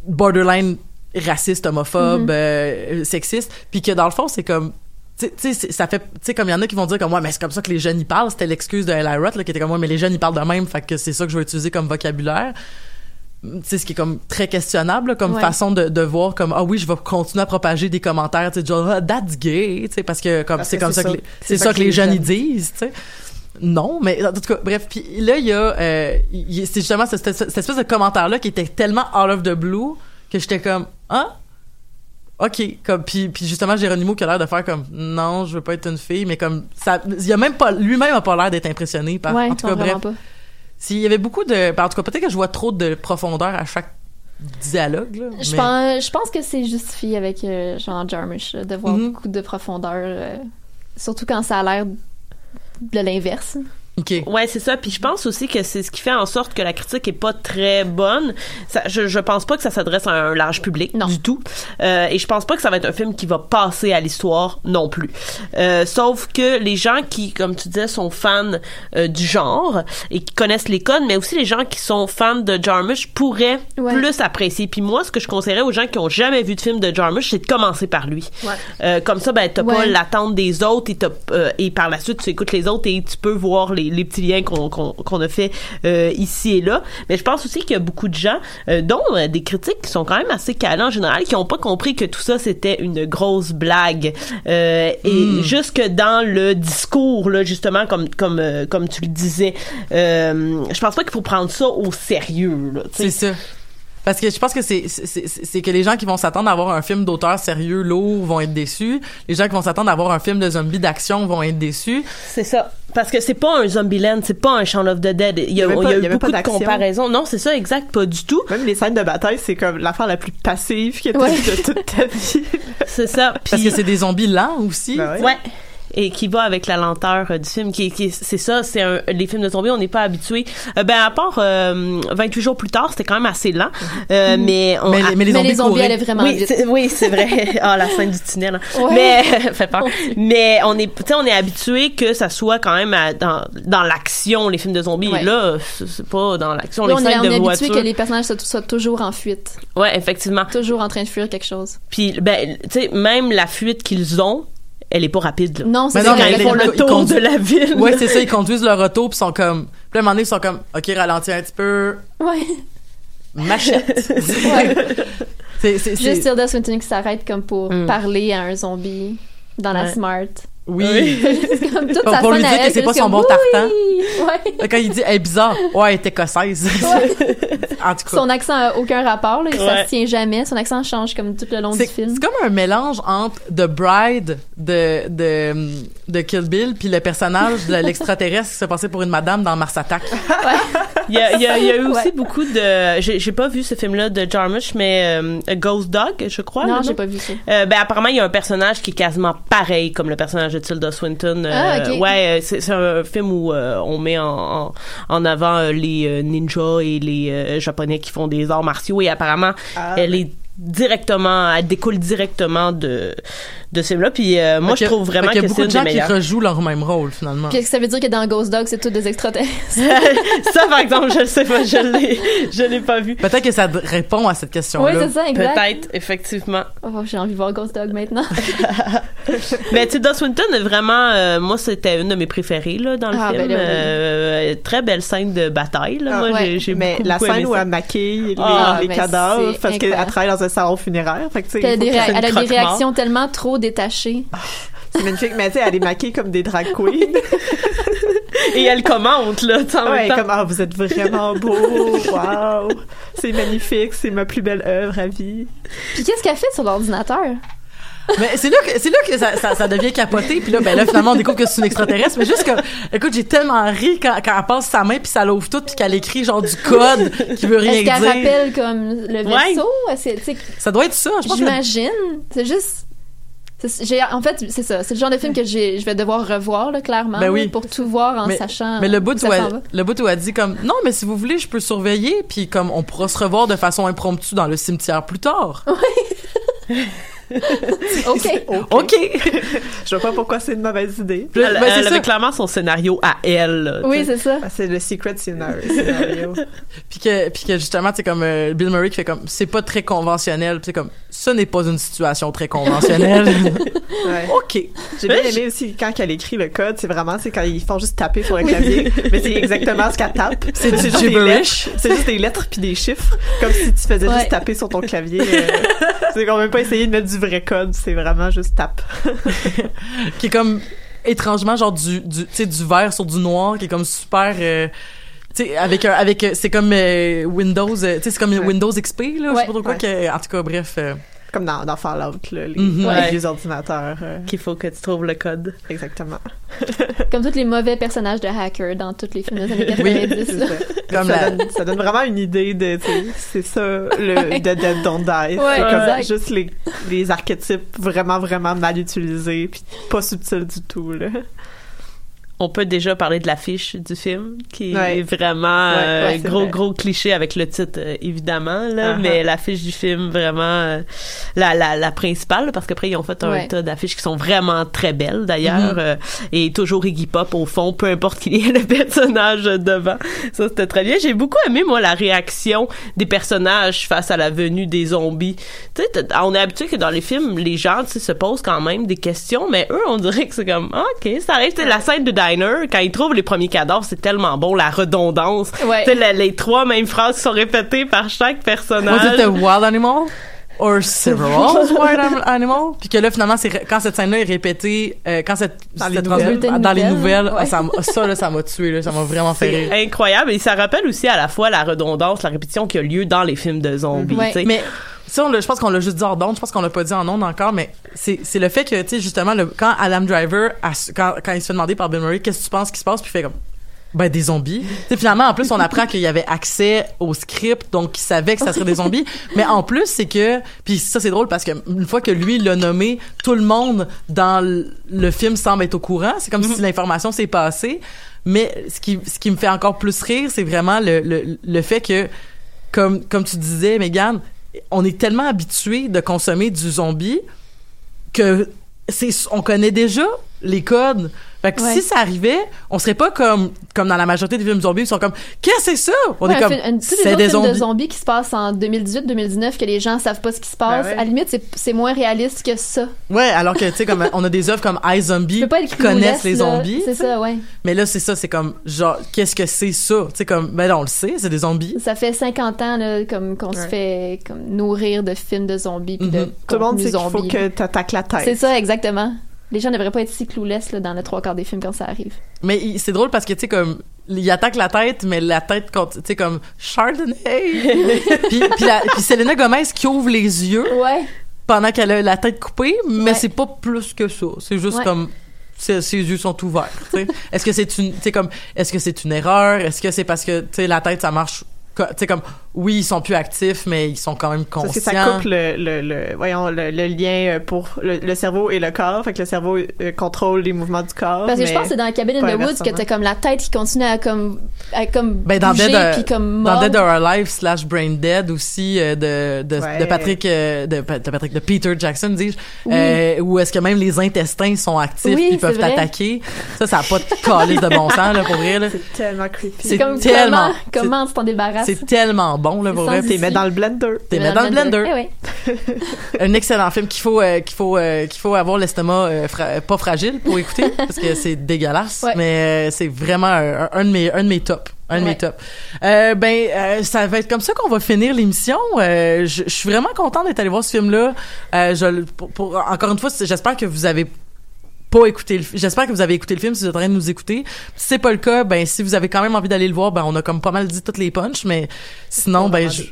borderline racistes, homophobes, euh, sexistes, puis que dans le fond, c'est comme tu sais, ça fait tu sais comme il y en a qui vont dire comme ouais mais c'est comme ça que les jeunes y parlent c'était l'excuse de Eli Roth là, qui était comme ouais mais les jeunes y parlent de même fait que c'est ça que je vais utiliser comme vocabulaire tu sais ce qui est comme très questionnable là, comme Ouais. façon de, de voir comme ah oui je vais continuer à propager des commentaires tu sais genre ah, that's gay tu sais parce que comme c'est comme c'est ça que c'est ça, que les jeunes ils disent tu sais non, mais en tout cas, bref, puis là il y a, euh, c'est justement cette, cette espèce de commentaire là qui était tellement out of the blue que j'étais comme ah ok comme puis puis justement Géronimo qui a l'air de faire comme non je veux pas être une fille mais comme ça il y a même pas lui-même a pas l'air d'être impressionné par ouais, en tout cas bref pas. S'il y avait beaucoup de ben, en tout cas peut-être que je vois trop de profondeur à chaque dialogue là, Je mais- pense, je pense que c'est justifié avec euh, Jean Jarmusch de voir Mhm. beaucoup de profondeur, euh, surtout quand ça a l'air de l'inverse. Ok Ouais, c'est ça. Puis je pense aussi que c'est ce qui fait en sorte que la critique est pas très bonne. Ça, je, je pense pas que ça s'adresse à un large public Non. du tout. Euh, et je pense pas que ça va être un film qui va passer à l'histoire non plus. Euh, sauf que les gens qui, comme tu disais, sont fans euh, du genre et qui connaissent les codes, mais aussi les gens qui sont fans de Jarmusch pourraient Ouais. plus apprécier. Puis moi, ce que je conseillerais aux gens qui ont jamais vu de film de Jarmusch, c'est de commencer par lui. Comme ça, ben t'as pas l'attente des autres et, et par la suite tu écoutes les autres et tu peux voir les, les petits liens qu'on qu'on qu'on a fait euh, ici et là. Mais je pense aussi qu'il y a beaucoup de gens, euh, dont euh, des critiques qui sont quand même assez calés en général, qui ont pas compris que tout ça c'était une grosse blague. Et jusque dans le discours là, justement comme comme comme tu le disais, je pense pas qu'il faut prendre ça au sérieux. C'est ça parce que je pense que c'est que les gens qui vont s'attendre à avoir un film d'auteur sérieux lourd vont être déçus les gens qui vont s'attendre à avoir un film de zombies d'action vont être déçus C'est ça. Parce que c'est pas un Zombieland, c'est pas un Shaun of the Dead. Il y a, Il y avait il y pas- a il y eu beaucoup de comparaisons. Non, c'est ça, exact, pas du tout. Même les scènes de bataille, c'est comme l'affaire la plus passive que t'as Ouais. de toute ta vie. C'est ça. parce Puis, que c'est des zombies lents aussi Ben ouais. ouais. Et qui va avec la lenteur euh, du film, qui, qui c'est ça, c'est un, les films de zombies, on n'est pas habitué. Euh, ben à part euh, 28 jours plus tard, c'était quand même assez lent, Euh, mais on, mais, les- mais les Mais zombies, les zombies couraient. allaient vraiment oui, vite. c'est, oui, c'est vrai. Ah, la scène du tunnel. hein. Ouais. Mais fait peur. Mais on est, tu sais, on est habitué que ça soit quand même à- dans dans l'action les films de zombies. Ouais. Là, c'est pas dans l'action Là, les on est, on de est habitué voiture. que les personnages soient, soient toujours en fuite, Ouais, effectivement. toujours en train de fuir quelque chose. Puis ben, tu sais, même la fuite qu'ils ont, elle est pas rapide. Là. Non, c'est quand mais ils font le ils tour conduisent- de la ville. Ouais, c'est ça, ils conduisent leur auto puis sont comme puis là, à un moment donné, ils sont comme OK, ralentis un petit peu, Ouais. machette. ouais. c'est Juste Tilda Swinton qui s'arrête comme pour Mm. parler à un zombie dans la Ouais. Smart. Oui. C'est comme toute Pour- sa pour lui dire que c'est pas son bon tartan. Oui! Ouais. Quand il dit elle est bizarre, ouais, elle est écossaise. en tout cas, Son accent a aucun rapport, là, ça Ouais. se tient jamais. Son accent change comme tout le long du film. c'est comme un mélange entre The Bride de de de Kill Bill puis le personnage de l'extraterrestre qui se passait pour une madame dans Mars Attack. Il y a, il y a- il y a eu aussi Ouais. beaucoup de. J'ai pas vu ce film-là de Jarmusch, mais euh, A Ghost Dog, je crois. non, j'ai pas vu ça. Euh, ben apparemment il y a un personnage qui est quasiment pareil comme le personnage de Tilda Swinton. Euh, Ah, ok. Ouais, euh, c'est c'est un film où euh, on met en, en, en avant les ninjas et les euh, japonais qui font des arts martiaux et apparemment Ah, elle ben. est directement, elle découle directement de de ce film-là. Puis euh, moi je que- trouve vraiment fait qu'il y que a c'est beaucoup de gens qui rejouent leur même rôle finalement. Puis est-ce que ça veut dire que dans Ghost Dog, c'est tous des extraterrestres? Ça par exemple je le sais pas, je l'ai je l'ai pas vu. Peut-être que ça répond à cette oui, question-là. c'est ça, exact. Peut-être effectivement. Oh, j'ai envie de voir Ghost Dog maintenant. Mais Tilda Swinton, vraiment, euh, moi, c'était une de mes préférées là, dans le Ah, film. ben là, oui. Euh, très belle scène de bataille. Là. Ah, moi, ouais. j'ai, j'ai Mais beaucoup, la beaucoup scène aimé où ça. elle maquille les, Ah, les cadavres c'est parce qu'elle travaille dans un salon funéraire. Fait que, tu sais, elle a il des, que- réactions tellement trop détachées. c'est magnifique. Mais tu sais, elle est maquillée comme des drag queens. Et elle commente, là, tu sais, en ouais, même temps. comme, ah, vous êtes vraiment beau. Wow. C'est magnifique. C'est ma plus belle œuvre à vie. Puis qu'est-ce qu'elle fait sur l'ordinateur? Mais c'est là que c'est là que ça, ça, ça devient capoté puis là ben là finalement on découvre que c'est une extraterrestre mais juste que écoute j'ai tellement ri quand, quand elle passe sa main puis ça l'ouvre tout puis qu'elle écrit genre du code qui veut rien Est-ce qu'elle dire. rappelle comme le Ouais. vaisseau? C'est- Ça doit être ça, je pense. que- J'imagine. C'est juste. J'ai, en fait, c'est ça. C'est le genre de film que je vais devoir revoir, là, clairement. Ben oui. là, pour tout voir en mais, sachant. mais le où bout où elle, va. le bout où elle dit comme non mais si vous voulez je peux surveiller puis comme on pourra se revoir de façon impromptue dans le cimetière plus tard. OK. OK. Je vois pas pourquoi c'est une mauvaise idée. Elle, ben, elle ça. avait clairement son scénario à elle. Oui, c'est ça. Ah, C'est le secret scénario. scénario. Puis que, puis que justement, c'est comme euh, Bill Murray qui fait comme c'est pas très conventionnel. C'est comme ce n'est pas une situation très conventionnelle. Ouais. OK. J'ai bien aimé aussi quand elle écrit le code, c'est vraiment c'est quand ils font juste taper sur un clavier, mais c'est exactement ce qu'elle tape. C'est du juste des gibberish. lettres, C'est juste des lettres puis des chiffres, comme si tu faisais Ouais. juste taper sur ton clavier. euh, c'est quand même pas essayer de mettre du vrai code, c'est vraiment juste tape. qui est comme étrangement genre du du tu sais du vert sur du noir qui est comme super euh, tu sais avec un avec euh, c'est comme euh, Windows euh, tu sais c'est comme Ouais. Windows XP là je sais Ouais. pas trop quoi Ouais. que- en tout cas bref euh, Comme dans, dans Fallout, là, les, Ouais. vieux ordinateurs. euh, Qu'il faut que tu trouves le code. exactement. Comme tous les mauvais personnages de hacker dans tous les films des années 90. C'est là. ça. Comme ça, la- donne, ça donne vraiment une idée de, c'est ça, le Dead Dead Don't Die. Ouais, c'est comme exact. juste les, les archétypes vraiment, vraiment mal utilisés, puis pas subtils du tout, là. On peut déjà parler de l'affiche du film, qui Ouais. est vraiment Ouais, euh, ouais, c'est gros, vrai. gros cliché avec le titre, euh, évidemment, là, Uh-huh. mais l'affiche du film, vraiment, euh, la, la, la principale, parce qu'après, ils ont fait un Ouais. tas d'affiches qui sont vraiment très belles, d'ailleurs, euh, et toujours Iggy Pop au fond, peu importe qui est le personnage devant. Ça, c'était très bien. J'ai beaucoup aimé, moi, la réaction des personnages face à la venue des zombies. Tu sais, on est habitué que dans les films, les gens, tu sais, se posent quand même des questions, mais eux, on dirait que c'est comme, OK, ça arrive. La scène de Diner, quand ils trouvent les premiers cadavres, c'est tellement bon, la redondance. Ouais. Tu sais, la- les trois mêmes phrases qui sont répétées par chaque personnage. was it a wild animal? Or several wild am- animal puis que là finalement c'est quand cette scène là est répétée euh, quand cette Dans les nouvelles. dans les nouvelles ça ça là ça m'a tué là ça m'a vraiment fait rire incroyable et ça rappelle aussi à la fois la redondance, la répétition qui a lieu dans les films de zombies. Ouais. tu sais. Mais ça, on l'a- je pense qu'on l'a juste dit hors d'onde. Je pense qu'on l'a pas dit en onde encore, mais c'est c'est le fait que, tu sais, justement, le, quand Adam Driver, a su- quand, quand il se fait demander par Bill Murray, qu'est-ce que tu penses qui se passe, puis il fait comme, ben, des zombies. Tu sais, finalement, en plus, on apprend qu'il y avait accès au script, donc il savait que ça serait des zombies. Mais en plus, c'est que, puis ça, c'est drôle parce que une fois que lui l'a nommé, tout le monde dans le, le film semble être au courant. C'est comme si l'information s'est passée. Mais ce qui, ce qui me fait encore plus rire, c'est vraiment le, le, le fait que, comme, comme tu disais, Megan, on est tellement habitué de consommer du zombie que c'est on connaît déjà les codes. Fait que Ouais. si ça arrivait, on serait pas comme comme dans la majorité des films zombies, ils sont comme qu'est-ce que c'est ça? On Ouais, est comme c'est des films de zombies. zombies qui se passent en 2018-2019 que les gens savent pas ce qui se passe. Ben ouais. À la limite, c'est, c'est moins réaliste que ça. Ouais, alors que tu sais comme on a des œuvres comme I Zombie qui connaissent les zombies. C'est ça, ouais. Mais là c'est ça, c'est comme genre qu'est-ce que c'est ça? Tu sais comme ben là, on le sait, c'est des zombies. Ça fait 50 ans là, comme qu'on se fait comme nourrir de films de zombies puis de Mhm. Tout le monde sait qu'il faut que t'attaques la tête. C'est ça, exactement. Les gens ne devraient pas être si clouless dans le trois quarts des films quand ça arrive. Mais c'est drôle parce que tu sais comme il attaque la tête mais la tête tu sais comme Chardonnay. puis puis, la- puis Selena Gomez qui ouvre les yeux Ouais. pendant qu'elle a la tête coupée, mais Ouais. c'est pas plus que ça. C'est juste Ouais. comme ses, ses yeux sont ouverts. est-ce que c'est une, comme, est-ce que c'est une erreur? Est-ce que c'est parce que tu sais la tête ça marche sais comme, oui ils sont plus actifs, mais ils sont quand même Parce conscients. que ça coupe le, le, le- voyons, le, le lien euh, pour le, le cerveau et le corps. Fait que le cerveau euh, contrôle les mouvements du corps. Parce que je pense que c'est dans la cabine the Woods que t'as comme la tête qui continue à comme à comme Ben, dans bouger Dead, puis comme dans mordre. Dead or Alive slash Brain Dead aussi euh, de de, Ouais. de Patrick euh, de, Pa- de Patrick de Peter Jackson dis-je Oui. euh, où est-ce que même les intestins sont actifs Oui, puis peuvent t'attaquer ça ça a pas de calice de bon sens là pour vrai là C'est tellement creepy. c'est comme tellement- comment, comment tu t'en débarrasses. C'est tellement bon là pour vrai T'es mets dans le blender. T'es mets dans le blender. Eh ouais. un excellent film qu'il faut euh, qu'il faut euh, qu'il faut avoir l'estomac euh, fra- pas fragile pour écouter parce que c'est dégueulasse Ouais. mais c'est vraiment un, un de mes un de mes tops un de mes tops. Ben ça va être comme ça qu'on va finir l'émission. Je, suis vraiment contente d'être allé voir ce film là. Je le- pour, pour- encore une fois, j'espère que vous avez pas écouté le j'espère que vous avez écouté le film si vous êtes en train de nous écouter si c'est pas le cas ben si vous avez quand même envie d'aller le voir ben on a comme pas mal dit toutes les punches mais sinon ben je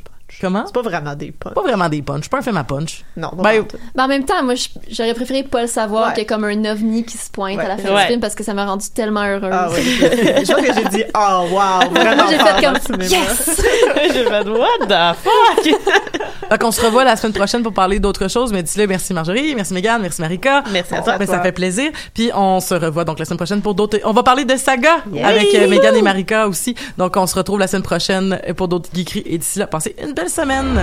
Comment? C'est pas vraiment des punchs. Pas vraiment des punchs. Pas un film à punch. Non, pas Ben. Mais en même temps, moi, je- j'aurais préféré pas le savoir Ouais. qu'il y a comme un ovni qui se pointe Ouais. à la fin Ouais. du film parce que ça m'a rendu tellement heureuse. Ah oui. Je crois que j'ai dit, oh wow, vraiment j'ai fait comme yes. J'ai fait what the fuck? Donc, on se revoit la semaine prochaine pour parler d'autres choses. Mais d'ici là, merci Marjorie, merci Megan, merci Marika. Merci à toi. Ben, ça fait plaisir. Puis on se revoit donc la semaine prochaine pour d'autres. On va parler de saga Yeah. avec euh, Megan et Marika aussi. Donc on se retrouve la semaine prochaine pour d'autres geekeries. Et d'ici là, passez une belle semaine.